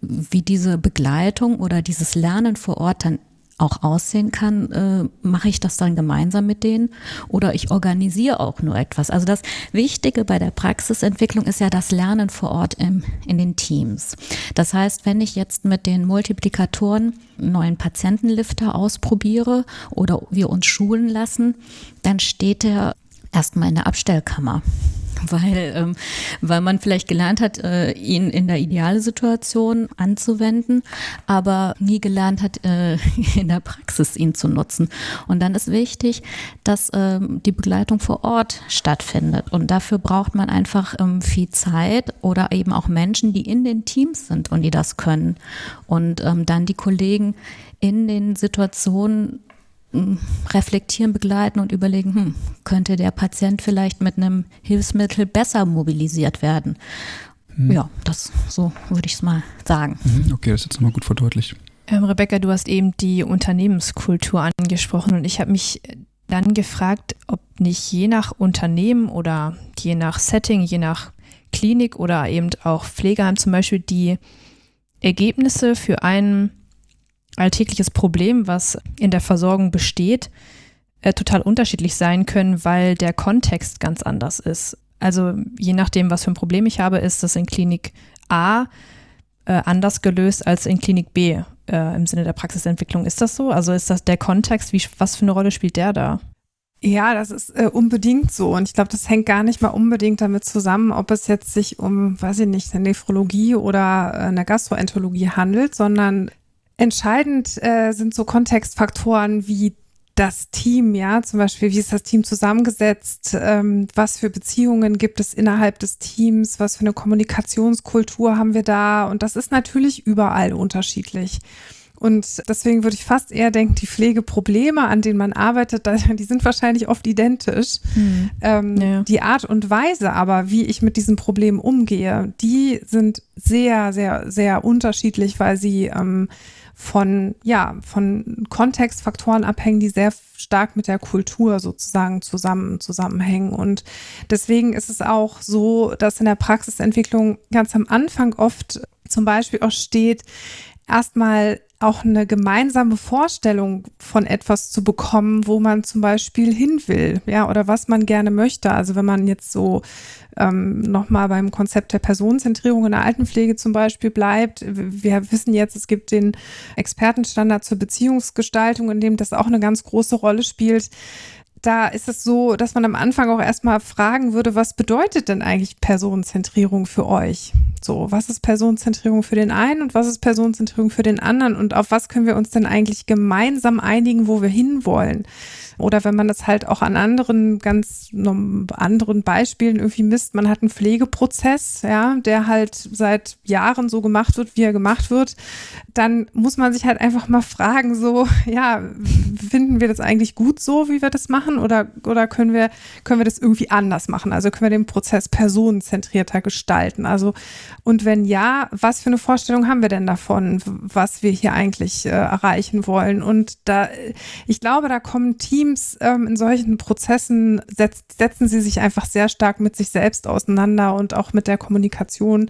wie diese Begleitung oder dieses Lernen vor Ort dann auch aussehen kann, äh, mache ich das dann gemeinsam mit denen oder ich organisiere auch nur etwas. Also das Wichtige bei der Praxisentwicklung ist ja das Lernen vor Ort im, in den Teams. Das heißt, wenn ich jetzt mit den Multiplikatoren neuen Patientenlifter ausprobiere oder wir uns schulen lassen, dann steht der erstmal in der Abstellkammer weil, ähm, weil man vielleicht gelernt hat, äh, ihn in der Idealsituation anzuwenden, aber nie gelernt hat, äh, in der Praxis ihn zu nutzen. Und dann ist wichtig, dass ähm, die Begleitung vor Ort stattfindet. Und dafür braucht man einfach ähm, viel Zeit oder eben auch Menschen, die in den Teams sind und die das können. Und ähm, dann die Kollegen in den Situationen reflektieren, begleiten und überlegen, hm, könnte der Patient vielleicht mit einem Hilfsmittel besser mobilisiert werden? Hm. Ja, das so würde ich es mal sagen. Mhm, okay, das ist jetzt nochmal gut verdeutlicht. Ähm, Rebecca, du hast eben die Unternehmenskultur angesprochen und ich habe mich dann gefragt, ob nicht je nach Unternehmen oder je nach Setting, je nach Klinik oder eben auch Pflegeheim zum Beispiel die Ergebnisse für einen alltägliches Problem, was in der Versorgung besteht, äh, total unterschiedlich sein können, weil der Kontext ganz anders ist. Also je nachdem, was für ein Problem ich habe, ist das in Klinik A äh, anders gelöst als in Klinik B äh, im Sinne der Praxisentwicklung. Ist das so? Also ist das der Kontext? Wie, was für eine Rolle spielt der da? Ja, das ist äh, unbedingt so. Und ich glaube, das hängt gar nicht mal unbedingt damit zusammen, ob es jetzt sich um, weiß ich nicht, eine Nephrologie oder äh, eine Gastroenterologie handelt, sondern Entscheidend äh, sind so Kontextfaktoren wie das Team, ja, zum Beispiel, wie ist das Team zusammengesetzt, ähm, was für Beziehungen gibt es innerhalb des Teams, was für eine Kommunikationskultur haben wir da und das ist natürlich überall unterschiedlich. Und deswegen würde ich fast eher denken, die Pflegeprobleme, an denen man arbeitet, die sind wahrscheinlich oft identisch. Hm. Ähm, ja. Die Art und Weise aber, wie ich mit diesen Problemen umgehe, die sind sehr, sehr, sehr unterschiedlich, weil sie ähm, von, ja, von Kontextfaktoren abhängen, die sehr stark mit der Kultur sozusagen zusammen, zusammenhängen. Und deswegen ist es auch so, dass in der Praxisentwicklung ganz am Anfang oft zum Beispiel auch steht, erstmal auch eine gemeinsame Vorstellung von etwas zu bekommen, wo man zum Beispiel hin will, ja, oder was man gerne möchte. Also wenn man jetzt so ähm, nochmal beim Konzept der Personenzentrierung in der Altenpflege zum Beispiel bleibt. Wir wissen jetzt, es gibt den Expertenstandard zur Beziehungsgestaltung, in dem das auch eine ganz große Rolle spielt da ist es so, dass man am Anfang auch erstmal fragen würde, was bedeutet denn eigentlich Personenzentrierung für euch? So, was ist Personenzentrierung für den einen und was ist Personenzentrierung für den anderen und auf was können wir uns denn eigentlich gemeinsam einigen, wo wir hinwollen? Oder wenn man das halt auch an anderen, ganz anderen Beispielen irgendwie misst, man hat einen Pflegeprozess, ja, der halt seit Jahren so gemacht wird, wie er gemacht wird, dann muss man sich halt einfach mal fragen, so, ja, finden wir das eigentlich gut so, wie wir das machen? Oder, oder können wir, können wir das irgendwie anders machen? Also können wir den Prozess personenzentrierter gestalten? Also, und wenn ja, was für eine Vorstellung haben wir denn davon, was wir hier eigentlich äh, erreichen wollen? Und da, ich glaube, da kommen Teams Teams ähm, in solchen Prozessen setzt, setzen sie sich einfach sehr stark mit sich selbst auseinander und auch mit der Kommunikation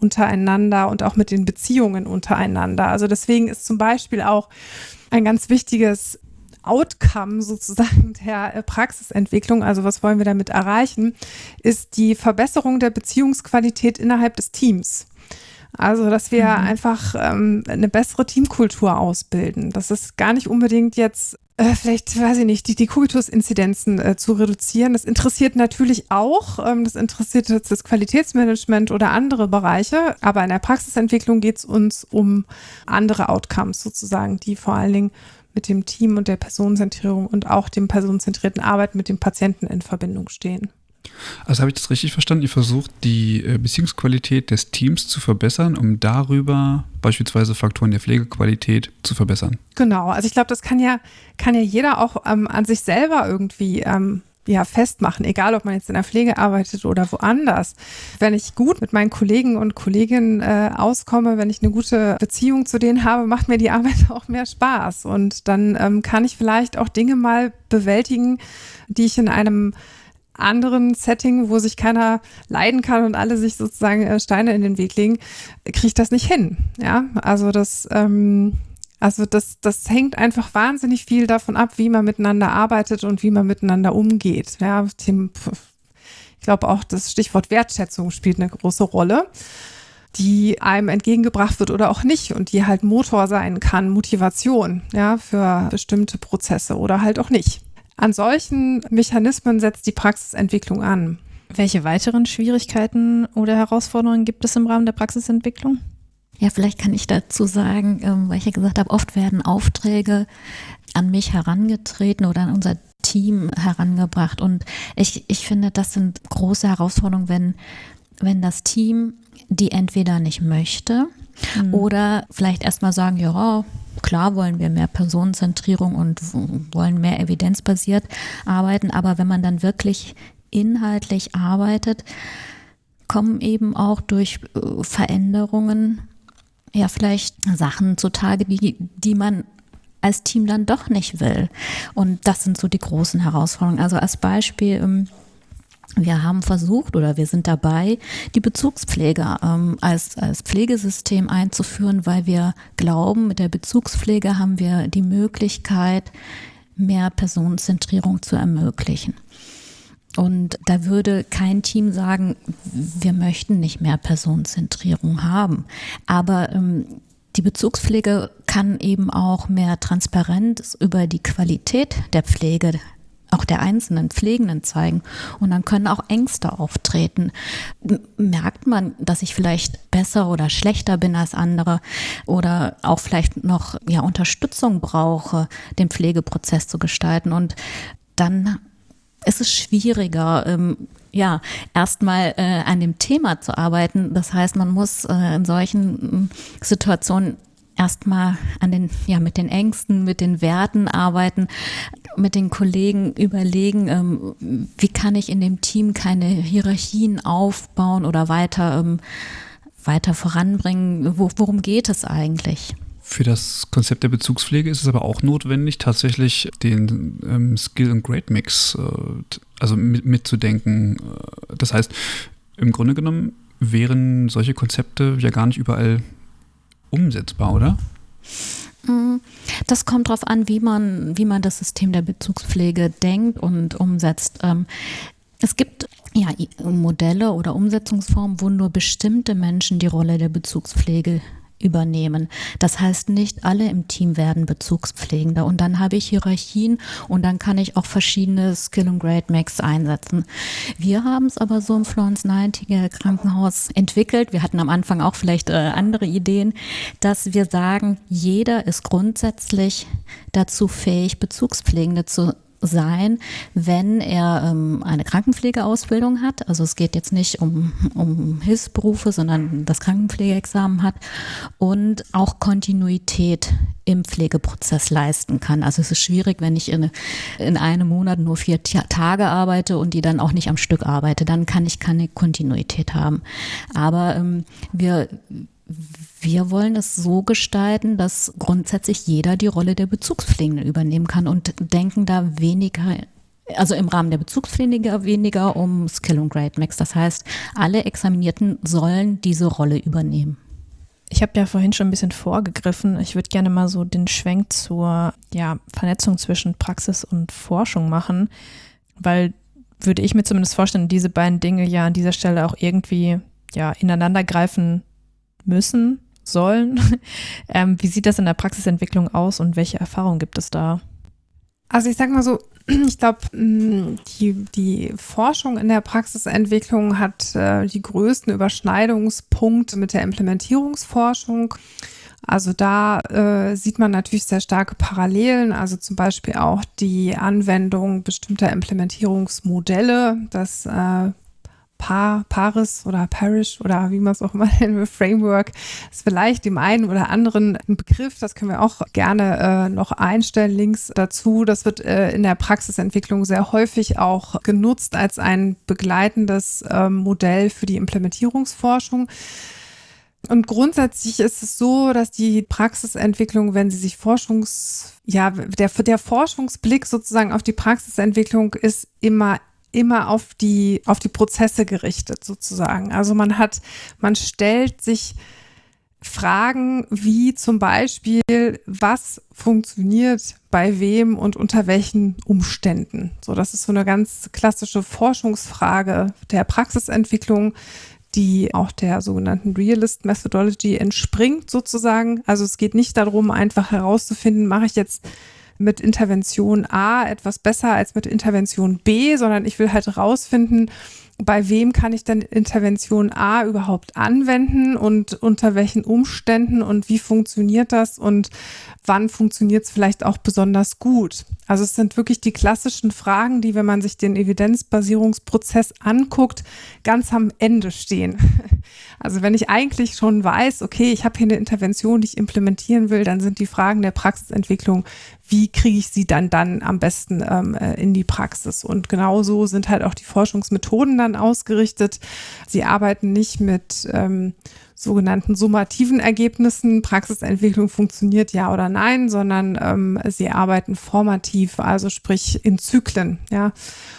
untereinander und auch mit den Beziehungen untereinander. Also deswegen ist zum Beispiel auch ein ganz wichtiges Outcome sozusagen der äh, Praxisentwicklung, also was wollen wir damit erreichen, ist die Verbesserung der Beziehungsqualität innerhalb des Teams. Also, dass wir mhm. einfach ähm, eine bessere Teamkultur ausbilden. Das ist gar nicht unbedingt jetzt äh, vielleicht, weiß ich nicht, die, die Kubitus-Inzidenzen äh, zu reduzieren. Das interessiert natürlich auch, ähm, das interessiert jetzt das Qualitätsmanagement oder andere Bereiche, aber in der Praxisentwicklung geht es uns um andere Outcomes sozusagen, die vor allen Dingen mit dem Team und der Personenzentrierung und auch dem personenzentrierten Arbeit mit dem Patienten in Verbindung stehen. Also habe ich das richtig verstanden? Ihr versucht die äh, Beziehungsqualität des Teams zu verbessern, um darüber beispielsweise Faktoren der Pflegequalität zu verbessern. Genau, also ich glaube, das kann ja, kann ja jeder auch ähm, an sich selber irgendwie ähm, ja, festmachen, egal ob man jetzt in der Pflege arbeitet oder woanders. Wenn ich gut mit meinen Kollegen und Kolleginnen äh, auskomme, wenn ich eine gute Beziehung zu denen habe, macht mir die Arbeit auch mehr Spaß. Und dann ähm, kann ich vielleicht auch Dinge mal bewältigen, die ich in einem anderen Setting, wo sich keiner leiden kann und alle sich sozusagen äh, Steine in den Weg legen, kriege ich das nicht hin. Ja, also das, ähm, also das, das hängt einfach wahnsinnig viel davon ab, wie man miteinander arbeitet und wie man miteinander umgeht. Ja, ich glaube auch das Stichwort Wertschätzung spielt eine große Rolle die einem entgegengebracht wird oder auch nicht und die halt Motor sein kann, Motivation, ja, für bestimmte Prozesse oder halt auch nicht. An solchen Mechanismen setzt die Praxisentwicklung an. Welche weiteren Schwierigkeiten oder Herausforderungen gibt es im Rahmen der Praxisentwicklung? Ja, vielleicht kann ich dazu sagen, ähm, weil ich ja gesagt habe, oft werden Aufträge an mich herangetreten oder an unser Team herangebracht. Und ich, ich finde, das sind große Herausforderungen, wenn, wenn das Team die entweder nicht möchte mhm. oder vielleicht erstmal sagen, ja, klar wollen wir mehr Personenzentrierung und wollen mehr evidenzbasiert arbeiten, aber wenn man dann wirklich inhaltlich arbeitet, kommen eben auch durch äh, Veränderungen ja vielleicht Sachen zutage, die, die man als Team dann doch nicht will. Und das sind so die großen Herausforderungen. Also als Beispiel, ähm, wir haben versucht oder wir sind dabei, die Bezugspflege ähm, als, als Pflegesystem einzuführen, weil wir glauben, mit der Bezugspflege haben wir die Möglichkeit, mehr Personenzentrierung zu ermöglichen. Und da würde kein Team sagen, wir möchten nicht mehr Personenzentrierung haben. Aber ähm, die Bezugspflege kann eben auch mehr Transparenz über die Qualität der Pflege auch der einzelnen Pflegenden zeigen. Und dann können auch Ängste auftreten. Merkt man, dass ich vielleicht besser oder schlechter bin als andere oder auch vielleicht noch ja, Unterstützung brauche, den Pflegeprozess zu gestalten. Und dann ist es schwieriger, ähm, ja, erstmal äh, an dem Thema zu arbeiten. Das heißt, man muss äh, in solchen Situationen erstmal an den, ja, mit den Ängsten, mit den Werten arbeiten, mit den Kollegen überlegen, ähm, wie kann ich in dem Team keine Hierarchien aufbauen oder weiter, ähm, weiter voranbringen? Wo, worum geht es eigentlich? Für das Konzept der Bezugspflege ist es aber auch notwendig, tatsächlich den ähm, Skill- und Grade-Mix äh, also mit, mitzudenken. Äh, das heißt, im Grunde genommen wären solche Konzepte ja gar nicht überall umsetzbar, oder? Mm, das kommt darauf an, wie man, wie man das System der Bezugspflege denkt und umsetzt. Ähm, es gibt ja Modelle oder Umsetzungsformen, wo nur bestimmte Menschen die Rolle der Bezugspflege übernehmen. Das heißt, nicht alle im Team werden Bezugspflegende und dann habe ich Hierarchien und dann kann ich auch verschiedene Skill- und Grade-Max einsetzen. Wir haben es aber so im Florence Nightingale Krankenhaus entwickelt. Wir hatten am Anfang auch vielleicht äh, andere Ideen, dass wir sagen, jeder ist grundsätzlich dazu fähig, Bezugspflegende zu sein, wenn er ähm, eine Krankenpflegeausbildung hat. Also es geht jetzt nicht um, um Hilfsberufe, sondern das Krankenpflegeexamen hat und auch Kontinuität im Pflegeprozess leisten kann. Also es ist schwierig, wenn ich in, in einem Monat nur vier Tage arbeite und die dann auch nicht am Stück arbeite. Dann kann ich keine Kontinuität haben. Aber ähm, wir wir wollen es so gestalten, dass grundsätzlich jeder die Rolle der Bezugspflegenden übernehmen kann und denken da weniger also im Rahmen der Bezugspflege weniger um Skill und Grade Max. Das heißt, alle Examinierten sollen diese Rolle übernehmen. Ich habe ja vorhin schon ein bisschen vorgegriffen. Ich würde gerne mal so den Schwenk zur ja, Vernetzung zwischen Praxis und Forschung machen, weil würde ich mir zumindest vorstellen, diese beiden Dinge ja an dieser Stelle auch irgendwie ja ineinander müssen sollen. ähm, wie sieht das in der Praxisentwicklung aus und welche Erfahrungen gibt es da? Also ich sag mal so, ich glaube, die, die Forschung in der Praxisentwicklung hat äh, die größten Überschneidungspunkte mit der Implementierungsforschung. Also da äh, sieht man natürlich sehr starke Parallelen, also zum Beispiel auch die Anwendung bestimmter Implementierungsmodelle, das äh, Pa Paris oder Parish oder wie man es auch immer nennen will, Framework ist vielleicht dem einen oder anderen ein Begriff. Das können wir auch gerne äh, noch einstellen, Links dazu. Das wird äh, in der Praxisentwicklung sehr häufig auch genutzt als ein begleitendes äh, Modell für die Implementierungsforschung. Und grundsätzlich ist es so, dass die Praxisentwicklung, wenn sie sich Forschungs, ja, der, der Forschungsblick sozusagen auf die Praxisentwicklung ist immer immer auf die, auf die Prozesse gerichtet sozusagen. Also man hat, man stellt sich Fragen wie zum Beispiel, was funktioniert bei wem und unter welchen Umständen? So, das ist so eine ganz klassische Forschungsfrage der Praxisentwicklung, die auch der sogenannten Realist Methodology entspringt sozusagen. Also es geht nicht darum, einfach herauszufinden, mache ich jetzt mit Intervention A etwas besser als mit Intervention B, sondern ich will halt rausfinden, bei wem kann ich denn Intervention A überhaupt anwenden und unter welchen Umständen und wie funktioniert das und wann funktioniert es vielleicht auch besonders gut. Also es sind wirklich die klassischen Fragen, die, wenn man sich den Evidenzbasierungsprozess anguckt, ganz am Ende stehen. Also wenn ich eigentlich schon weiß, okay, ich habe hier eine Intervention, die ich implementieren will, dann sind die Fragen der Praxisentwicklung, wie kriege ich sie dann dann am besten ähm, äh, in die Praxis? Und genauso sind halt auch die Forschungsmethoden dann ausgerichtet. Sie arbeiten nicht mit ähm, sogenannten summativen Ergebnissen, Praxisentwicklung funktioniert ja oder nein, sondern ähm, sie arbeiten formativ, also sprich in Zyklen, ja,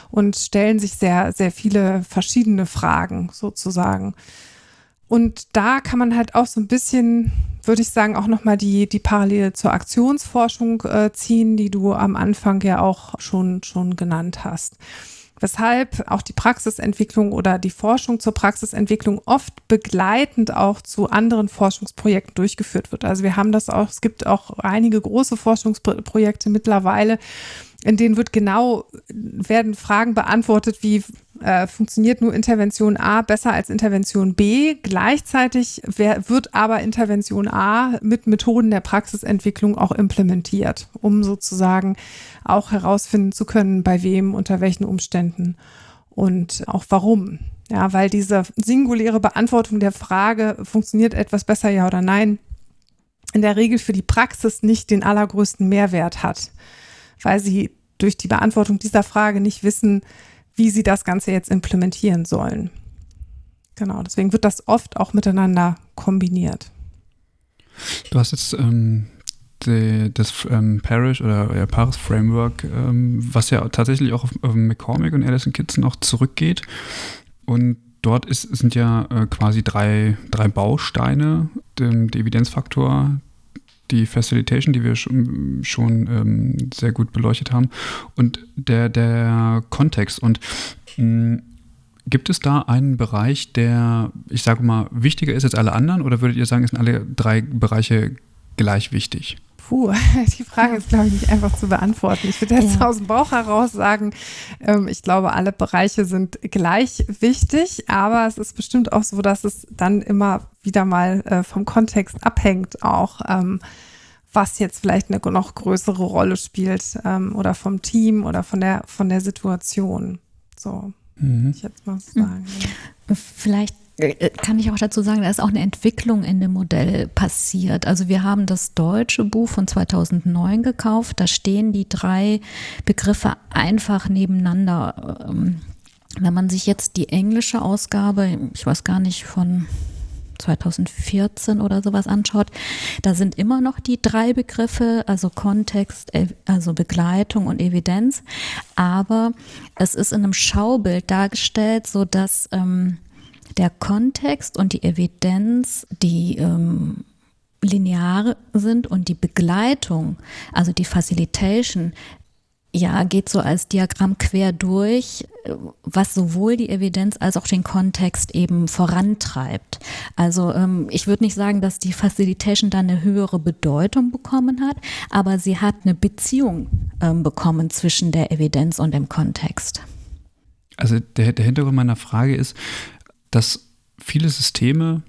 und stellen sich sehr, sehr viele verschiedene Fragen sozusagen. Und da kann man halt auch so ein bisschen, würde ich sagen, auch nochmal die, die Parallele zur Aktionsforschung äh, ziehen, die du am Anfang ja auch schon, schon genannt hast. Weshalb auch die Praxisentwicklung oder die Forschung zur Praxisentwicklung oft begleitend auch zu anderen Forschungsprojekten durchgeführt wird. Also wir haben das auch, es gibt auch einige große Forschungsprojekte mittlerweile, in denen wird genau, werden Fragen beantwortet wie, äh, funktioniert nur Intervention A besser als Intervention B. Gleichzeitig wer, wird aber Intervention A mit Methoden der Praxisentwicklung auch implementiert, um sozusagen auch herausfinden zu können, bei wem, unter welchen Umständen und auch warum. Ja, weil diese singuläre Beantwortung der Frage, funktioniert etwas besser, ja oder nein, in der Regel für die Praxis nicht den allergrößten Mehrwert hat weil sie durch die Beantwortung dieser Frage nicht wissen, wie sie das Ganze jetzt implementieren sollen. Genau, deswegen wird das oft auch miteinander kombiniert. Du hast jetzt ähm, die, das ähm, Parish oder ja, Paris Framework, ähm, was ja tatsächlich auch auf, auf McCormick und Alison Kitson auch zurückgeht. Und dort ist, sind ja äh, quasi drei, drei Bausteine. Der Evidenzfaktor, die Facilitation, die wir schon, schon ähm, sehr gut beleuchtet haben, und der, der Kontext. Und mh, gibt es da einen Bereich, der, ich sage mal, wichtiger ist als alle anderen, oder würdet ihr sagen, es sind alle drei Bereiche gleich wichtig? Puh, die Frage ist, glaube ich, nicht einfach zu beantworten. Ich würde jetzt ja. aus dem Bauch heraus sagen, ähm, ich glaube, alle Bereiche sind gleich wichtig, aber es ist bestimmt auch so, dass es dann immer wieder mal äh, vom Kontext abhängt, auch ähm, was jetzt vielleicht eine noch größere Rolle spielt ähm, oder vom Team oder von der, von der Situation. So, mhm. ich jetzt mal sagen. Ja. Vielleicht kann ich auch dazu sagen, da ist auch eine Entwicklung in dem Modell passiert. Also wir haben das deutsche Buch von 2009 gekauft. Da stehen die drei Begriffe einfach nebeneinander. Ähm, wenn man sich jetzt die englische Ausgabe, ich weiß gar nicht von 2014 oder sowas anschaut, da sind immer noch die drei Begriffe, also Kontext, also Begleitung und Evidenz. Aber es ist in einem Schaubild dargestellt, so dass ähm, der Kontext und die Evidenz, die ähm, linear sind und die Begleitung, also die Facilitation, ja, geht so als Diagramm quer durch, was sowohl die Evidenz als auch den Kontext eben vorantreibt. Also ähm, ich würde nicht sagen, dass die Facilitation dann eine höhere Bedeutung bekommen hat, aber sie hat eine Beziehung ähm, bekommen zwischen der Evidenz und dem Kontext. Also der, der Hintergrund meiner Frage ist, dass viele Systeme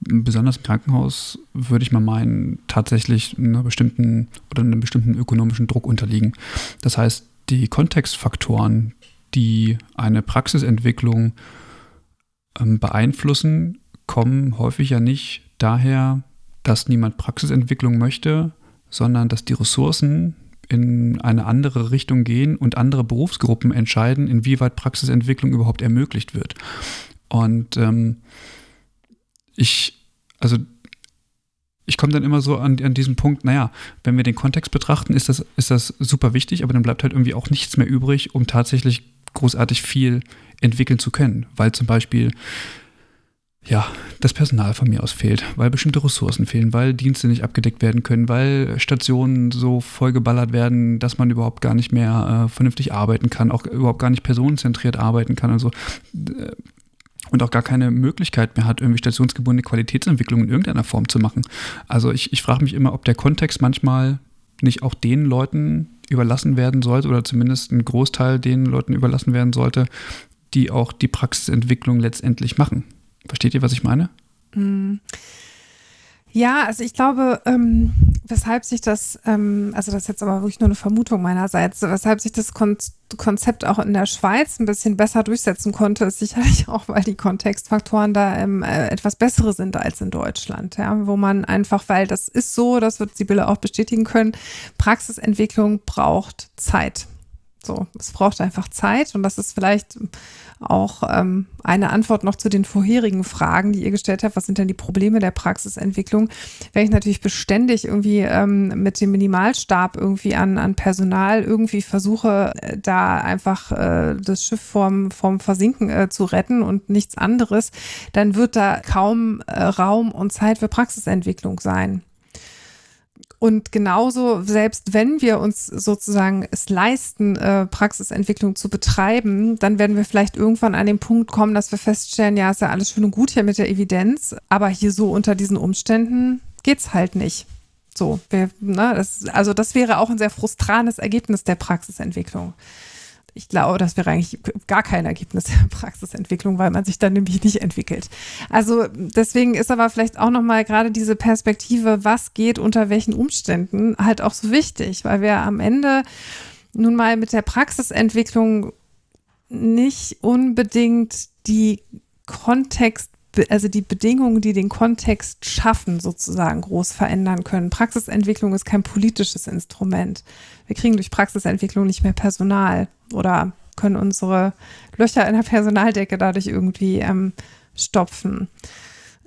besonders im Krankenhaus würde ich mal meinen, tatsächlich einer bestimmten oder einem bestimmten ökonomischen Druck unterliegen. Das heißt, die Kontextfaktoren, die eine Praxisentwicklung ähm, beeinflussen, kommen häufig ja nicht daher, dass niemand Praxisentwicklung möchte, sondern dass die Ressourcen in eine andere Richtung gehen und andere Berufsgruppen entscheiden, inwieweit Praxisentwicklung überhaupt ermöglicht wird. Und ähm, ich, also ich komme dann immer so an, an diesen Punkt, naja, wenn wir den Kontext betrachten, ist das, ist das super wichtig, aber dann bleibt halt irgendwie auch nichts mehr übrig, um tatsächlich großartig viel entwickeln zu können, weil zum Beispiel ja, das Personal von mir aus fehlt, weil bestimmte Ressourcen fehlen, weil Dienste nicht abgedeckt werden können, weil Stationen so vollgeballert werden, dass man überhaupt gar nicht mehr äh, vernünftig arbeiten kann, auch überhaupt gar nicht personenzentriert arbeiten kann. Also äh, und auch gar keine Möglichkeit mehr hat, irgendwie stationsgebundene Qualitätsentwicklung in irgendeiner Form zu machen. Also ich, ich frage mich immer, ob der Kontext manchmal nicht auch den Leuten überlassen werden sollte oder zumindest ein Großteil den Leuten überlassen werden sollte, die auch die Praxisentwicklung letztendlich machen. Versteht ihr, was ich meine? Mm. Ja, also ich glaube, ähm, weshalb sich das, ähm, also das ist jetzt aber wirklich nur eine Vermutung meinerseits, weshalb sich das Kon Konzept auch in der Schweiz ein bisschen besser durchsetzen konnte, ist sicherlich auch, weil die Kontextfaktoren da ähm, äh, etwas bessere sind als in Deutschland, ja, wo man einfach, weil das ist so, das wird Sibylle auch bestätigen können, Praxisentwicklung braucht Zeit. So, es braucht einfach Zeit und das ist vielleicht auch ähm, eine Antwort noch zu den vorherigen Fragen, die ihr gestellt habt. Was sind denn die Probleme der Praxisentwicklung? Wenn ich natürlich beständig irgendwie ähm, mit dem Minimalstab irgendwie an, an Personal irgendwie versuche, äh, da einfach äh, das Schiff vom, vom Versinken äh, zu retten und nichts anderes, dann wird da kaum äh, Raum und Zeit für Praxisentwicklung sein. Und genauso, selbst wenn wir uns sozusagen es leisten, äh, Praxisentwicklung zu betreiben, dann werden wir vielleicht irgendwann an den Punkt kommen, dass wir feststellen, ja, ist ja alles schön und gut hier mit der Evidenz, aber hier so unter diesen Umständen geht's halt nicht. So, wir, ne, das, also das wäre auch ein sehr frustranes Ergebnis der Praxisentwicklung ich glaube, das wäre eigentlich gar kein Ergebnis der Praxisentwicklung, weil man sich dann nämlich nicht entwickelt. Also deswegen ist aber vielleicht auch nochmal gerade diese Perspektive, was geht unter welchen Umständen, halt auch so wichtig, weil wir am Ende nun mal mit der Praxisentwicklung nicht unbedingt die Kontext also die Bedingungen, die den Kontext schaffen, sozusagen groß verändern können. Praxisentwicklung ist kein politisches Instrument. Wir kriegen durch Praxisentwicklung nicht mehr Personal oder können unsere Löcher in der Personaldecke dadurch irgendwie ähm, stopfen.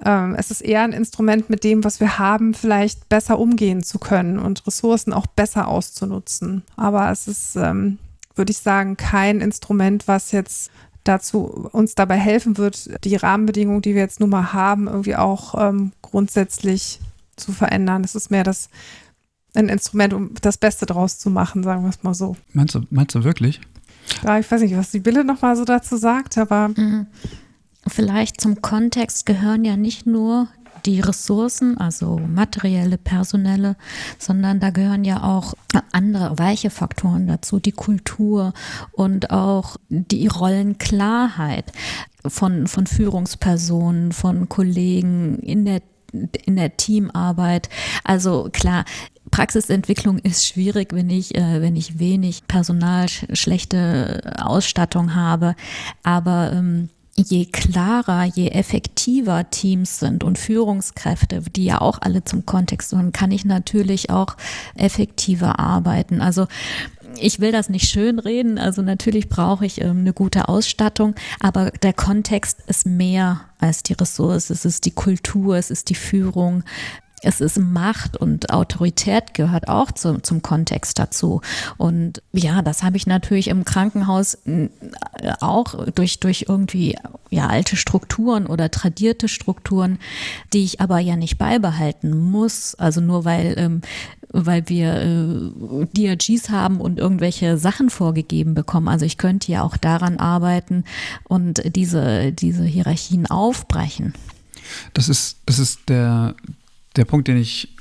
Ähm, es ist eher ein Instrument, mit dem, was wir haben, vielleicht besser umgehen zu können und Ressourcen auch besser auszunutzen. Aber es ist, ähm, würde ich sagen, kein Instrument, was jetzt dazu uns dabei helfen wird, die Rahmenbedingungen, die wir jetzt nun mal haben, irgendwie auch ähm, grundsätzlich zu verändern. Es ist mehr das ein Instrument, um das Beste draus zu machen, sagen wir es mal so. Meinst du, meinst du wirklich? Ja, ich weiß nicht, was die Bille noch mal so dazu sagt, aber. Mhm. Vielleicht zum Kontext gehören ja nicht nur die Ressourcen, also materielle, personelle, sondern da gehören ja auch andere weiche Faktoren dazu, die Kultur und auch die Rollenklarheit von, von Führungspersonen, von Kollegen in der in der Teamarbeit. Also klar, Praxisentwicklung ist schwierig, wenn ich, äh, wenn ich wenig Personal, schlechte Ausstattung habe. Aber ähm, je klarer, je effektiver Teams sind und Führungskräfte, die ja auch alle zum Kontext gehören, kann ich natürlich auch effektiver arbeiten. Also ich will das nicht schönreden, also natürlich brauche ich ähm, eine gute Ausstattung, aber der Kontext ist mehr als die Ressource, es ist die Kultur, es ist die Führung, es ist Macht und Autorität gehört auch zu, zum Kontext dazu. Und ja, das habe ich natürlich im Krankenhaus äh, auch durch, durch irgendwie ja, alte Strukturen oder tradierte Strukturen, die ich aber ja nicht beibehalten muss. Also nur weil, ähm, weil wir äh, DRGs haben und irgendwelche Sachen vorgegeben bekommen. Also ich könnte ja auch daran arbeiten und diese, diese Hierarchien aufbrechen. Das ist, das ist der, der Punkt, den ich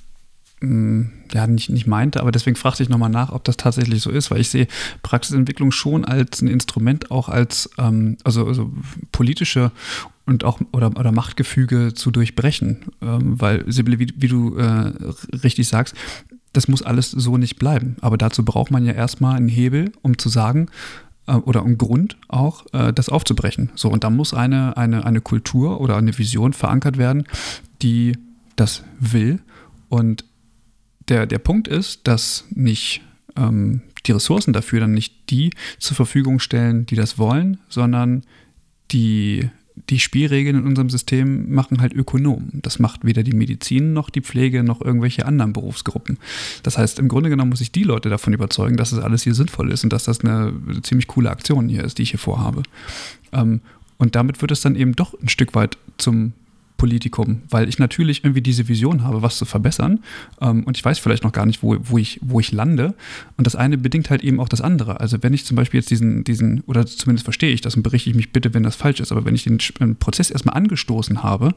mm, ja nicht, nicht meinte, aber deswegen fragte ich nochmal nach, ob das tatsächlich so ist, weil ich sehe Praxisentwicklung schon als ein Instrument, auch als ähm, also, also politische und auch oder, oder Machtgefüge zu durchbrechen. Ähm, weil, Sibylle, wie, wie du äh, richtig sagst, das muss alles so nicht bleiben. Aber dazu braucht man ja erstmal einen Hebel, um zu sagen, äh, oder einen Grund auch, äh, das aufzubrechen. So, und da muss eine, eine, eine Kultur oder eine Vision verankert werden, die das will. Und der, der Punkt ist, dass nicht ähm, die Ressourcen dafür dann nicht die zur Verfügung stellen, die das wollen, sondern die, die Spielregeln in unserem System machen halt Ökonomen. Das macht weder die Medizin noch die Pflege noch irgendwelche anderen Berufsgruppen. Das heißt, im Grunde genommen muss ich die Leute davon überzeugen, dass das alles hier sinnvoll ist und dass das eine ziemlich coole Aktion hier ist, die ich hier vorhabe. Ähm, und damit wird es dann eben doch ein Stück weit zum Politikum, weil ich natürlich irgendwie diese Vision habe, was zu verbessern. Ähm, und ich weiß vielleicht noch gar nicht, wo, wo, ich, wo ich lande. Und das eine bedingt halt eben auch das andere. Also wenn ich zum Beispiel jetzt diesen, diesen oder zumindest verstehe ich das und berichte ich mich bitte, wenn das falsch ist, aber wenn ich den Prozess erstmal angestoßen habe,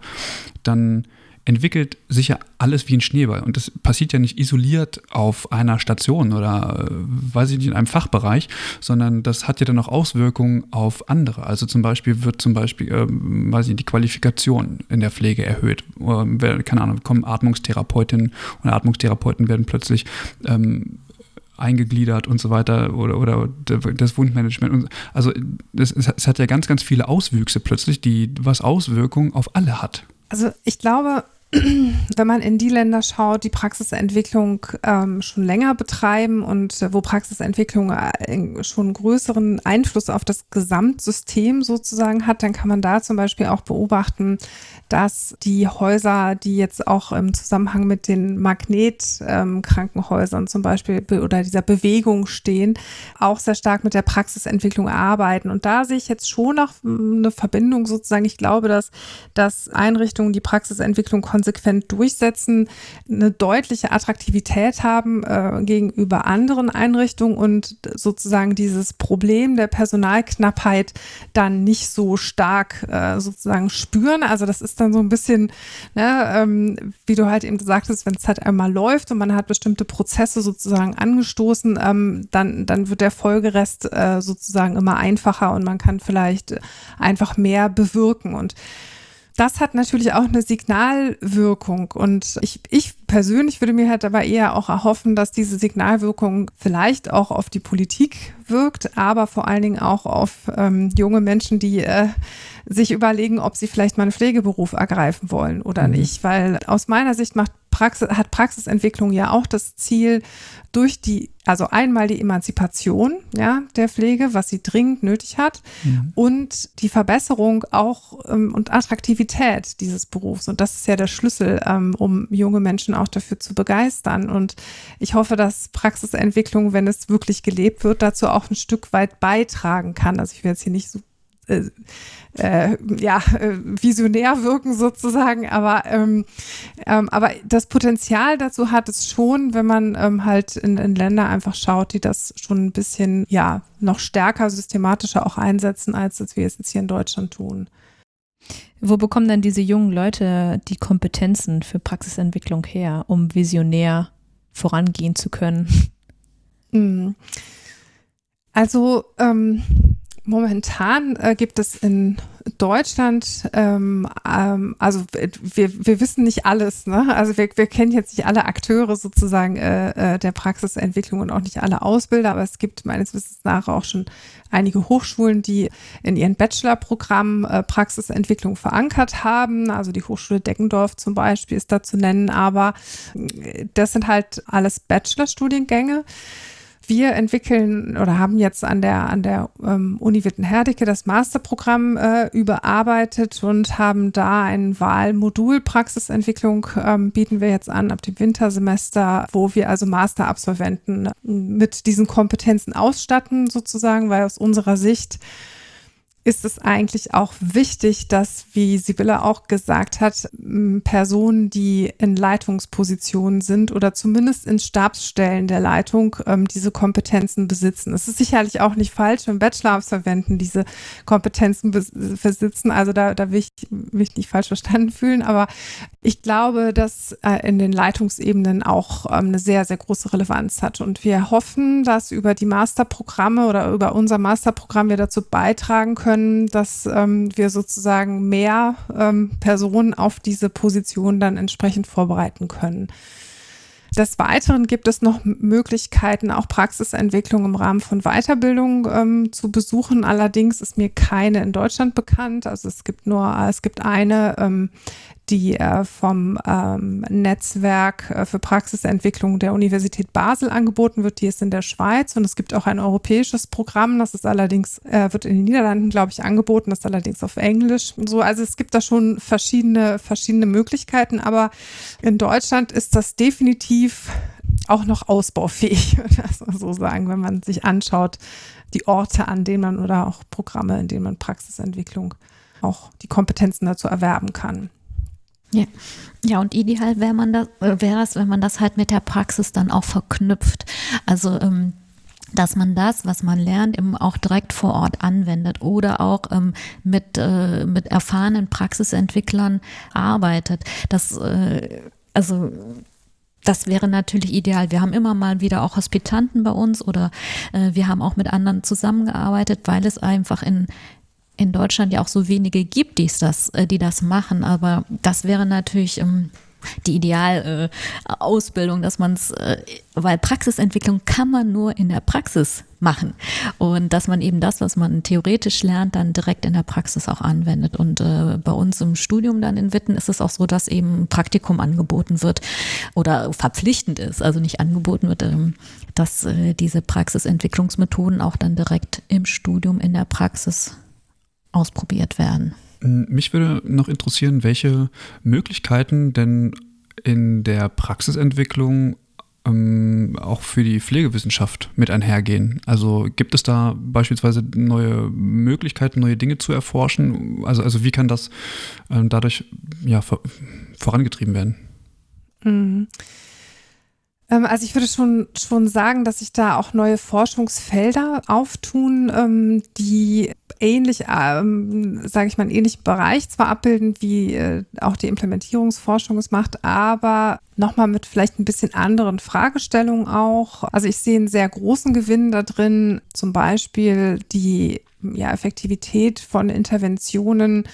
dann entwickelt sich ja alles wie ein Schneeball. Und das passiert ja nicht isoliert auf einer Station oder, äh, weiß ich nicht, in einem Fachbereich, sondern das hat ja dann auch Auswirkungen auf andere. Also zum Beispiel wird zum Beispiel, äh, weiß ich nicht, die Qualifikation in der Pflege erhöht. Oder, keine Ahnung, kommen Atmungstherapeutinnen und Atmungstherapeuten werden plötzlich ähm, eingegliedert und so weiter oder, oder das Wundmanagement. Also es, es hat ja ganz, ganz viele Auswüchse plötzlich, die was Auswirkungen auf alle hat. Also ich glaube, wenn man in die Länder schaut, die Praxisentwicklung ähm, schon länger betreiben und äh, wo Praxisentwicklung äh, schon größeren Einfluss auf das Gesamtsystem sozusagen hat, dann kann man da zum Beispiel auch beobachten, dass die Häuser, die jetzt auch im Zusammenhang mit den Magnetkrankenhäusern ähm, zum Beispiel oder dieser Bewegung stehen, auch sehr stark mit der Praxisentwicklung arbeiten. Und da sehe ich jetzt schon noch eine Verbindung sozusagen. Ich glaube, dass, dass Einrichtungen die Praxisentwicklung konsequent durchsetzen, eine deutliche Attraktivität haben äh, gegenüber anderen Einrichtungen und sozusagen dieses Problem der Personalknappheit dann nicht so stark äh, sozusagen spüren. Also das ist dann so ein bisschen, ne, ähm, wie du halt eben gesagt hast, wenn es halt einmal läuft und man hat bestimmte Prozesse sozusagen angestoßen, ähm, dann, dann wird der Folgerest äh, sozusagen immer einfacher und man kann vielleicht einfach mehr bewirken. Und das hat natürlich auch eine Signalwirkung. Und ich, ich persönlich würde mir halt aber eher auch erhoffen, dass diese Signalwirkung vielleicht auch auf die Politik wirkt, aber vor allen Dingen auch auf ähm, junge Menschen, die äh, sich überlegen, ob sie vielleicht mal einen Pflegeberuf ergreifen wollen oder mhm. nicht. Weil aus meiner Sicht macht Praxis, hat Praxisentwicklung ja auch das Ziel, durch die, also einmal die Emanzipation ja, der Pflege, was sie dringend nötig hat, mhm. und die Verbesserung auch ähm, und Attraktivität dieses Berufs. Und das ist ja der Schlüssel, ähm, um junge Menschen auch dafür zu begeistern. Und ich hoffe, dass Praxisentwicklung, wenn es wirklich gelebt wird, dazu auch ein Stück weit beitragen kann. Also ich will jetzt hier nicht so äh, äh, ja, äh, visionär wirken sozusagen, aber, ähm, ähm, aber das Potenzial dazu hat es schon, wenn man ähm, halt in, in Länder einfach schaut, die das schon ein bisschen, ja, noch stärker, systematischer auch einsetzen, als, als wir es jetzt hier in Deutschland tun. Wo bekommen dann diese jungen Leute die Kompetenzen für Praxisentwicklung her, um visionär vorangehen zu können? Hm. Also ähm, Momentan äh, gibt es in Deutschland, ähm, ähm, also wir, wir wissen nicht alles, ne? Also wir, wir kennen jetzt nicht alle Akteure sozusagen äh, äh, der Praxisentwicklung und auch nicht alle Ausbilder, aber es gibt meines Wissens nach auch schon einige Hochschulen, die in ihren Bachelorprogrammen äh, Praxisentwicklung verankert haben. Also die Hochschule Deckendorf zum Beispiel ist da zu nennen, aber äh, das sind halt alles Bachelorstudiengänge. Wir entwickeln oder haben jetzt an der, an der ähm, Uni Witten-Herdecke das Masterprogramm äh, überarbeitet und haben da ein Wahlmodul Praxisentwicklung ähm, bieten wir jetzt an ab dem Wintersemester, wo wir also Masterabsolventen mit diesen Kompetenzen ausstatten sozusagen, weil aus unserer Sicht ist es eigentlich auch wichtig, dass, wie Sibylle auch gesagt hat, Personen, die in Leitungspositionen sind oder zumindest in Stabsstellen der Leitung ähm, diese Kompetenzen besitzen. Es ist sicherlich auch nicht falsch, wenn Bachelor-Absolventen diese Kompetenzen besitzen. Also da, da will, ich mich nicht falsch verstanden fühlen, aber ich glaube, dass äh, in den Leitungsebenen auch ähm, eine sehr, sehr große Relevanz hat. Und wir hoffen, dass über die Masterprogramme oder über unser Masterprogramm wir dazu beitragen können, können, dass ähm, wir sozusagen mehr ähm, Personen auf diese Position dann entsprechend vorbereiten können. Des Weiteren gibt es noch Möglichkeiten, auch Praxisentwicklung im Rahmen von Weiterbildung ähm, zu besuchen. Allerdings ist mir keine in Deutschland bekannt. Also es gibt nur, es gibt eine, ähm, die äh, vom ähm, Netzwerk äh, für Praxisentwicklung der Universität Basel angeboten wird. Die ist in der Schweiz und es gibt auch ein europäisches Programm. Das ist allerdings, äh, wird in den Niederlanden, glaube ich, angeboten. Das ist allerdings auf Englisch. So, also es gibt da schon verschiedene, verschiedene Möglichkeiten. Aber in Deutschland ist das definitiv auch noch ausbaufähig, so sagen, wenn man sich anschaut, die Orte, an denen man oder auch Programme, in denen man Praxisentwicklung auch die Kompetenzen dazu erwerben kann. Ja. ja, und ideal wäre man das, äh, wäre es, wenn man das halt mit der Praxis dann auch verknüpft. Also ähm, dass man das, was man lernt, eben auch direkt vor Ort anwendet oder auch ähm, mit, äh, mit erfahrenen Praxisentwicklern arbeitet. Das, äh, also das wäre natürlich ideal. Wir haben immer mal wieder auch Hospitanten bei uns oder äh, wir haben auch mit anderen zusammengearbeitet, weil es einfach in, in Deutschland ja auch so wenige gibt, die das, äh, die das machen. Aber das wäre natürlich ähm, die Idealausbildung, äh, dass man es, äh, weil Praxisentwicklung kann man nur in der Praxis machen und dass man eben das, was man theoretisch lernt, dann direkt in der Praxis auch anwendet. Und äh, bei uns im Studium dann in Witten ist es auch so, dass eben Praktikum angeboten wird oder verpflichtend ist, also nicht angeboten wird, ähm, dass äh, diese Praxisentwicklungsmethoden auch dann direkt im Studium in der Praxis ausprobiert werden. Mich würde noch interessieren, welche Möglichkeiten denn in der Praxisentwicklung ähm, auch für die Pflegewissenschaft mit einhergehen. Also gibt es da beispielsweise neue Möglichkeiten, neue Dinge zu erforschen? Also, also wie kann das ähm, dadurch ja, vor, vorangetrieben werden? Mhm. Ähm, also ich würde schon, schon sagen, dass sich da auch neue Forschungsfelder auftun, ähm, die ähnlich, ähm, sage ich mal, einen ähnlichen Bereich zwar abbilden, wie äh, auch die Implementierungsforschung es macht, aber nochmal mit vielleicht ein bisschen anderen Fragestellungen auch. Also ich sehe einen sehr großen Gewinn da drin, zum Beispiel die ja, Effektivität von Interventionen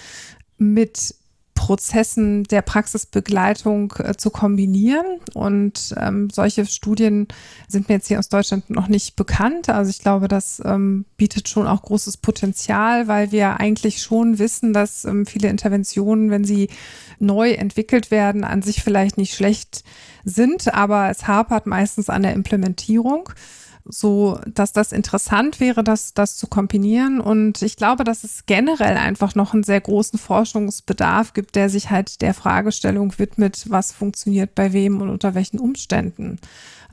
mit Prozessen der Praxisbegleitung äh, zu kombinieren. Und ähm, solche Studien sind mir jetzt hier aus Deutschland noch nicht bekannt. Also ich glaube, das ähm, bietet schon auch großes Potenzial, weil wir eigentlich schon wissen, dass ähm, viele Interventionen, wenn sie neu entwickelt werden, an sich vielleicht nicht schlecht sind, aber es hapert meistens an der Implementierung so, dass das interessant wäre, das, das zu kombinieren. Und ich glaube, dass es generell einfach noch einen sehr großen Forschungsbedarf gibt, der sich halt der Fragestellung widmet, was funktioniert bei wem und unter welchen Umständen.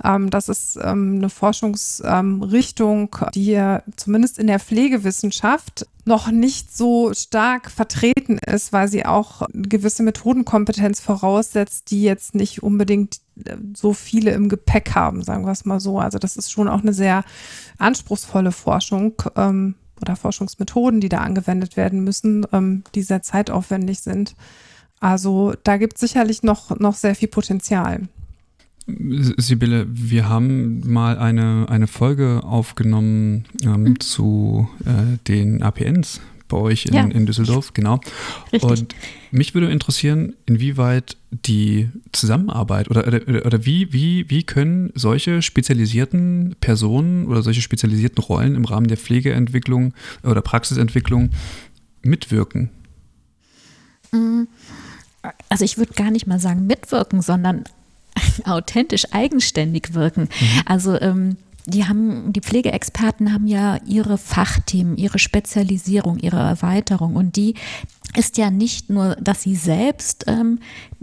Ähm, das ist ähm, eine Forschungsrichtung, die zumindest in der Pflegewissenschaft noch nicht so stark vertreten ist, weil sie auch eine gewisse Methodenkompetenz voraussetzt, die jetzt nicht unbedingt äh, so viele im Gepäck haben, sagen wir es mal so. Also das ist schon auch eine sehr anspruchsvolle Forschung ähm, oder Forschungsmethoden, die da angewendet werden müssen, ähm, die sehr zeitaufwendig sind. Also da gibt es sicherlich noch, noch sehr viel Potenzial. Sibylle, wir haben mal eine, eine Folge aufgenommen ähm, mhm. zu äh, den APNs bei euch in, ja. in Düsseldorf, genau. Richtig. Und mich würde interessieren, inwieweit die Zusammenarbeit oder, oder, oder wie, wie, wie können solche spezialisierten Personen oder solche spezialisierten Rollen im Rahmen der Pflegeentwicklung oder Praxisentwicklung mitwirken? Mhm. Also ich würde gar nicht mal sagen mitwirken, sondern authentisch eigenständig wirken. Mhm. Also ähm, die haben, die Pflegeexperten haben ja ihre Fachthemen, ihre Spezialisierung, ihre Erweiterung und die ist ja nicht nur, dass sie selbst ähm,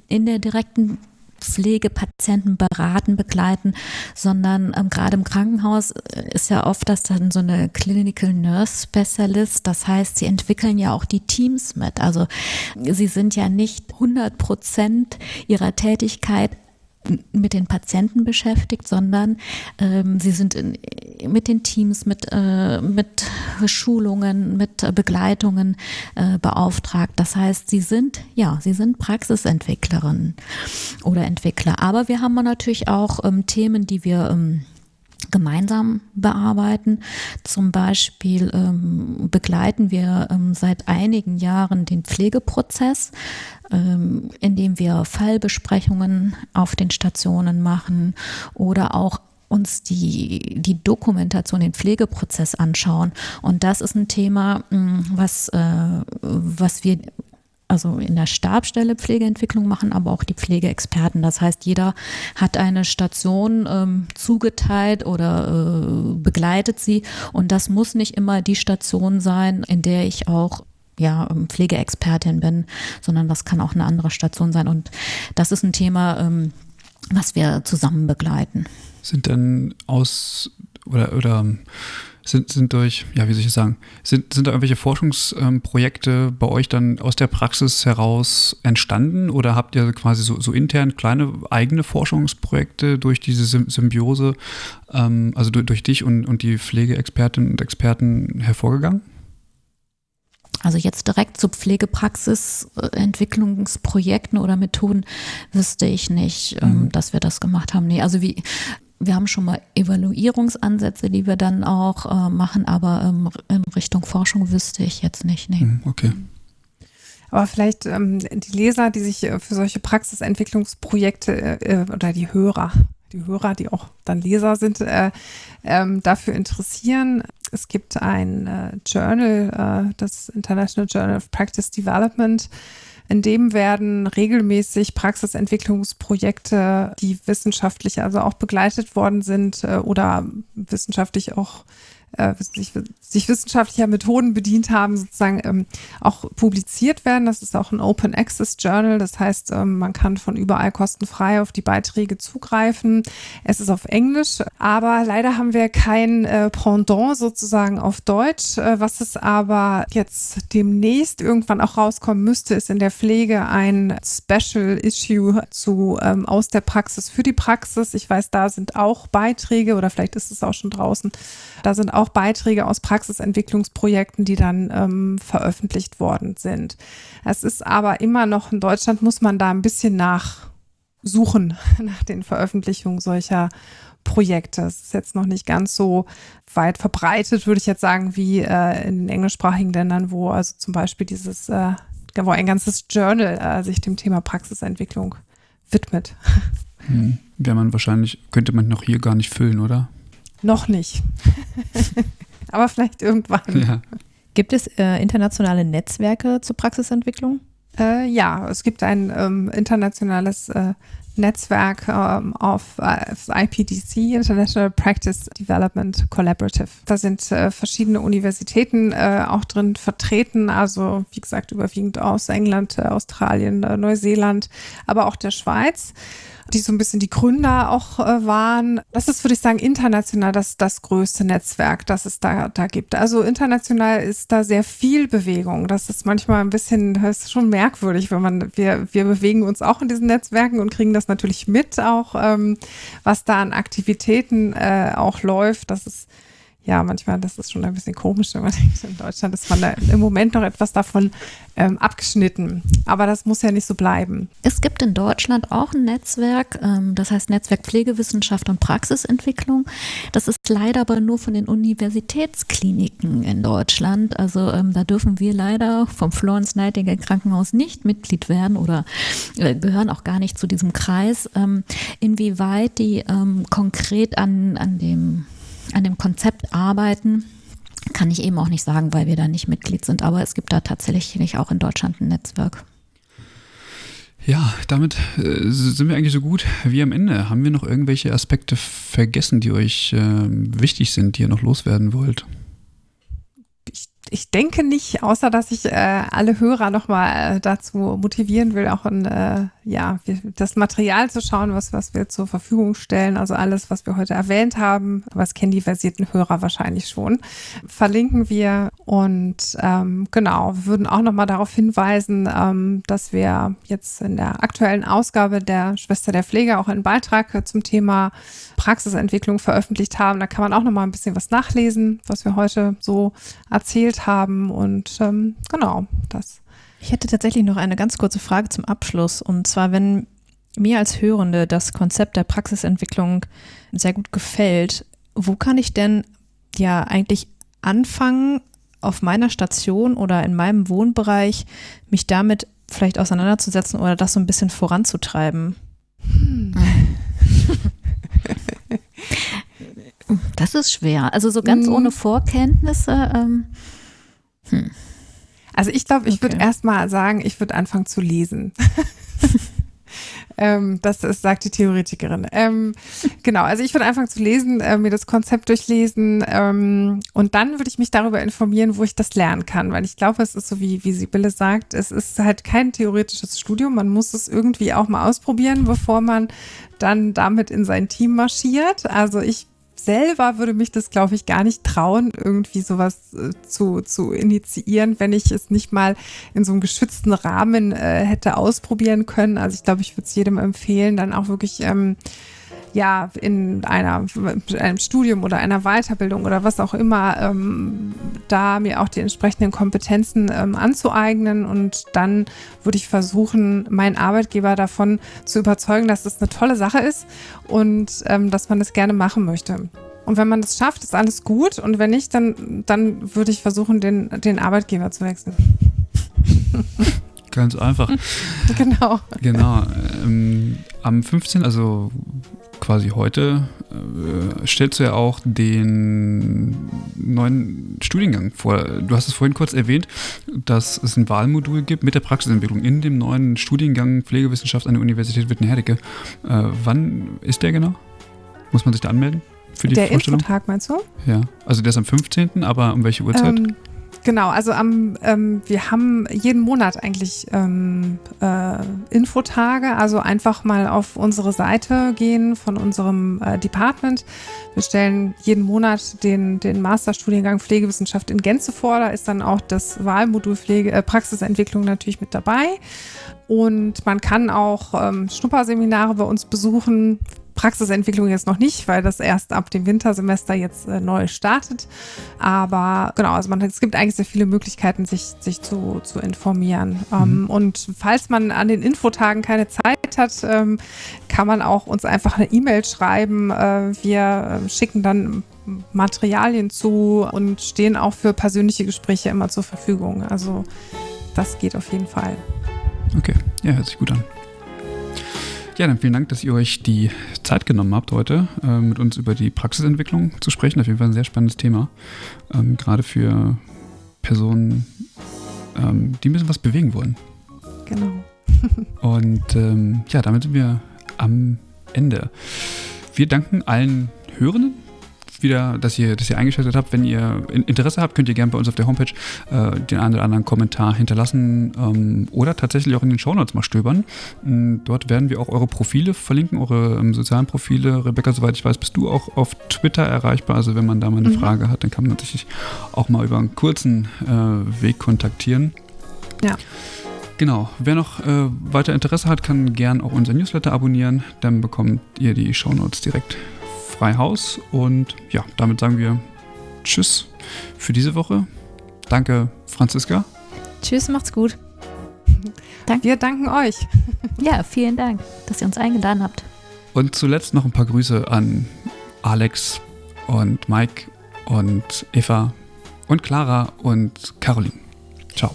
in der direkten Pflegepatienten beraten, begleiten, sondern ähm, gerade im Krankenhaus äh, ist ja oft das dann so eine Clinical Nurse Specialist. Das heißt, sie entwickeln ja auch die Teams mit. Also sie sind ja nicht 100 Prozent ihrer Tätigkeit mit den Patienten beschäftigt, sondern ähm, sie sind in, mit den Teams, mit, äh, mit Schulungen, mit Begleitungen äh, beauftragt. Das heißt, sie sind, ja, sie sind Praxisentwicklerinnen oder Entwickler. Aber wir haben natürlich auch ähm, Themen, die wir ähm, gemeinsam bearbeiten. Zum Beispiel ähm, begleiten wir ähm, seit einigen Jahren den Pflegeprozess, ähm, indem wir Fallbesprechungen auf den Stationen machen oder auch uns die, die Dokumentation, den Pflegeprozess anschauen. Und das ist ein Thema, was, äh, was wir also in der Stabstelle Pflegeentwicklung machen, aber auch die Pflegeexperten. Das heißt, jeder hat eine Station ähm, zugeteilt oder äh, begleitet sie. Und das muss nicht immer die Station sein, in der ich auch ja, ähm, Pflegeexpertin bin, sondern das kann auch eine andere Station sein. Und das ist ein Thema, ähm, was wir zusammen begleiten. Sind denn aus oder, oder sind, sind durch, ja, wie soll ich sagen, sind, sind da irgendwelche Forschungsprojekte bei euch dann aus der Praxis heraus entstanden oder habt ihr quasi so, so intern kleine eigene Forschungsprojekte durch diese Symbiose, ähm, also durch, durch dich und, und die Pflegeexpertinnen und Experten hervorgegangen? Also jetzt direkt zu Pflegepraxisentwicklungsprojekten oder Methoden wüsste ich nicht, ähm, mhm. dass wir das gemacht haben. Nee, also wie wir haben schon mal Evaluierungsansätze, die wir dann auch äh, machen, aber ähm, in Richtung Forschung wüsste ich jetzt nicht. Nee. Hm, okay. Aber vielleicht ähm, die Leser, die sich äh, für solche Praxisentwicklungsprojekte äh, oder die Hörer, die Hörer, die auch dann Leser sind, äh, ähm, dafür interessieren. Es gibt ein äh, Journal, äh, das International Journal of Practice Development, in dem werden regelmäßig Praxisentwicklungsprojekte, die wissenschaftlich also auch begleitet worden sind äh, oder wissenschaftlich auch äh, sich, sich wissenschaftlicher Methoden bedient haben, sozusagen ähm, auch publiziert werden. Das ist auch ein Open Access Journal. Das heißt, ähm, man kann von überall kostenfrei auf die Beiträge zugreifen. Es ist auf Englisch, aber leider haben wir kein äh, Pendant sozusagen auf Deutsch. Äh, was es aber jetzt demnächst irgendwann auch rauskommen müsste, ist in der Pflege ein Special Issue zu ähm, aus der Praxis für die Praxis. Ich weiß, da sind auch Beiträge oder vielleicht ist es auch schon draußen. Da sind auch auch Beiträge aus Praxisentwicklungsprojekten, die dann ähm, veröffentlicht worden sind. Es ist aber immer noch in Deutschland, muss man da ein bisschen nachsuchen nach den Veröffentlichungen solcher Projekte. Es ist jetzt noch nicht ganz so weit verbreitet, würde ich jetzt sagen, wie äh, in den englischsprachigen Ländern, wo also zum Beispiel dieses, äh, wo ein ganzes Journal äh, sich dem Thema Praxisentwicklung widmet. Hm. Wäre man wahrscheinlich, könnte man noch hier gar nicht füllen, oder? Noch nicht. Aber vielleicht irgendwann. Ja. Gibt es äh, internationale Netzwerke zur Praxisentwicklung? Äh, ja, es gibt ein ähm, internationales äh, Netzwerk ähm, auf äh, IPDC, International Practice Development Collaborative. Da sind äh, verschiedene Universitäten äh, auch drin vertreten, also wie gesagt überwiegend aus England, Australien, Neuseeland, aber auch der Schweiz die so ein bisschen die Gründer auch äh, waren. Das ist, würde ich sagen, international das, das größte Netzwerk, das es da, da gibt. Also international ist da sehr viel Bewegung. Das ist manchmal ein bisschen, das ist schon merkwürdig, wenn man, wir, wir bewegen uns auch in diesen Netzwerken und kriegen das natürlich mit, auch ähm, was da an Aktivitäten äh, auch läuft. Das ist ja, manchmal, das ist schon ein bisschen komisch, wenn man denkt, in Deutschland ist man da im Moment noch etwas davon ähm, abgeschnitten. Aber das muss ja nicht so bleiben. Es gibt in Deutschland auch ein Netzwerk, ähm, das heißt Netzwerk Pflegewissenschaft und Praxisentwicklung. Das ist leider aber nur von den Universitätskliniken in Deutschland. Also ähm, da dürfen wir leider vom Florence Nightingale Krankenhaus nicht Mitglied werden oder äh, gehören auch gar nicht zu diesem Kreis. Ähm, inwieweit die ähm, konkret an, an dem an dem Konzept arbeiten, kann ich eben auch nicht sagen, weil wir da nicht Mitglied sind. Aber es gibt da tatsächlich auch in Deutschland ein Netzwerk. Ja, damit äh, sind wir eigentlich so gut wie am Ende. Haben wir noch irgendwelche Aspekte vergessen, die euch äh, wichtig sind, die ihr noch loswerden wollt? Ich denke nicht, außer dass ich äh, alle Hörer nochmal äh, dazu motivieren will, auch in, äh, ja, das Material zu schauen, was, was wir zur Verfügung stellen. Also alles, was wir heute erwähnt haben, was kennen die versierten Hörer wahrscheinlich schon, verlinken wir. Und ähm, genau, wir würden auch nochmal darauf hinweisen, ähm, dass wir jetzt in der aktuellen Ausgabe der Schwester der Pflege auch einen Beitrag zum Thema Praxisentwicklung veröffentlicht haben. Da kann man auch nochmal ein bisschen was nachlesen, was wir heute so erzählt haben. Und ähm, genau, das. Ich hätte tatsächlich noch eine ganz kurze Frage zum Abschluss. Und zwar, wenn mir als Hörende das Konzept der Praxisentwicklung sehr gut gefällt, wo kann ich denn ja eigentlich anfangen, auf meiner Station oder in meinem Wohnbereich mich damit vielleicht auseinanderzusetzen oder das so ein bisschen voranzutreiben? Hm. Das ist schwer. Also so ganz hm. ohne Vorkenntnisse. Ähm hm. Also ich glaube, ich okay. würde erstmal sagen, ich würde anfangen zu lesen. ähm, das ist, sagt die Theoretikerin. Ähm, genau, also ich würde anfangen zu lesen, äh, mir das Konzept durchlesen ähm, und dann würde ich mich darüber informieren, wo ich das lernen kann, weil ich glaube, es ist so, wie, wie Sibylle sagt, es ist halt kein theoretisches Studium, man muss es irgendwie auch mal ausprobieren, bevor man dann damit in sein Team marschiert. Also ich selber würde mich das, glaube ich, gar nicht trauen, irgendwie sowas äh, zu, zu initiieren, wenn ich es nicht mal in so einem geschützten Rahmen äh, hätte ausprobieren können. Also ich glaube, ich würde es jedem empfehlen, dann auch wirklich ähm, ja in einer einem Studium oder einer Weiterbildung oder was auch immer ähm, da mir auch die entsprechenden Kompetenzen ähm, anzueignen und dann würde ich versuchen, meinen Arbeitgeber davon zu überzeugen, dass es das eine tolle Sache ist und ähm, dass man das gerne machen möchte. Und wenn man das schafft, ist alles gut. Und wenn nicht, dann, dann würde ich versuchen, den, den Arbeitgeber zu wechseln. Ganz einfach. genau. Genau. Ähm, am 15., also quasi heute äh, stellst du ja auch den neuen Studiengang vor. Du hast es vorhin kurz erwähnt, dass es ein Wahlmodul gibt mit der Praxisentwicklung in dem neuen Studiengang Pflegewissenschaft an der Universität Wittenherdecke. Äh, wann ist der genau? Muss man sich da anmelden? Für die der Vorstellung? Infotag meinst du? Ja, also der ist am 15., aber um welche Uhrzeit? Ähm, Genau, also am, ähm, wir haben jeden Monat eigentlich ähm, äh, Infotage, also einfach mal auf unsere Seite gehen von unserem äh, Department. Wir stellen jeden Monat den, den Masterstudiengang Pflegewissenschaft in Gänze vor. Da ist dann auch das Wahlmodul Pflege, äh, Praxisentwicklung natürlich mit dabei. Und man kann auch ähm, Schnupperseminare bei uns besuchen, Praxisentwicklung jetzt noch nicht, weil das erst ab dem Wintersemester jetzt äh, neu startet. Aber genau, also man, es gibt eigentlich sehr viele Möglichkeiten, sich, sich zu, zu informieren. Ähm, mhm. und falls man an den Infotagen keine Zeit hat, ähm, kann man auch uns einfach eine E-Mail schreiben. Äh, wir äh, schicken dann Materialien zu und stehen auch für persönliche Gespräche immer zur Verfügung. Also das geht auf jeden Fall. Okay, ja, hört sich gut an. Ja, dann vielen Dank, dass ihr euch die Zeit genommen habt, heute äh, mit uns über die Praxisentwicklung zu sprechen. Auf jeden Fall ein sehr spannendes Thema. Ähm, gerade für Personen, ähm, die ein bisschen was bewegen wollen. Genau. Und ähm, ja, damit sind wir am Ende. Wir danken allen Hörenden wieder, dass ihr, dass ihr eingeschaltet habt. Wenn ihr Interesse habt, könnt ihr gerne bei uns auf der Homepage äh, den einen oder anderen Kommentar hinterlassen ähm, oder tatsächlich auch in den Shownotes mal stöbern. Ähm, dort werden wir auch eure Profile verlinken, eure ähm, sozialen Profile. Rebecca, soweit ich weiß, bist du auch auf Twitter erreichbar. Also wenn man da mal eine mhm. Frage hat, dann kann man sich auch mal über einen kurzen äh, Weg kontaktieren. Ja. Genau, wer noch äh, weiter Interesse hat, kann gern auch unser Newsletter abonnieren. Dann bekommt ihr die Shownotes direkt frei Haus. Und ja, damit sagen wir Tschüss für diese Woche. Danke, Franziska. Tschüss, macht's gut. Danke. Wir danken euch. Ja, vielen Dank, dass ihr uns eingeladen habt. Und zuletzt noch ein paar Grüße an Alex und Mike und Eva und Clara und Caroline. Ciao.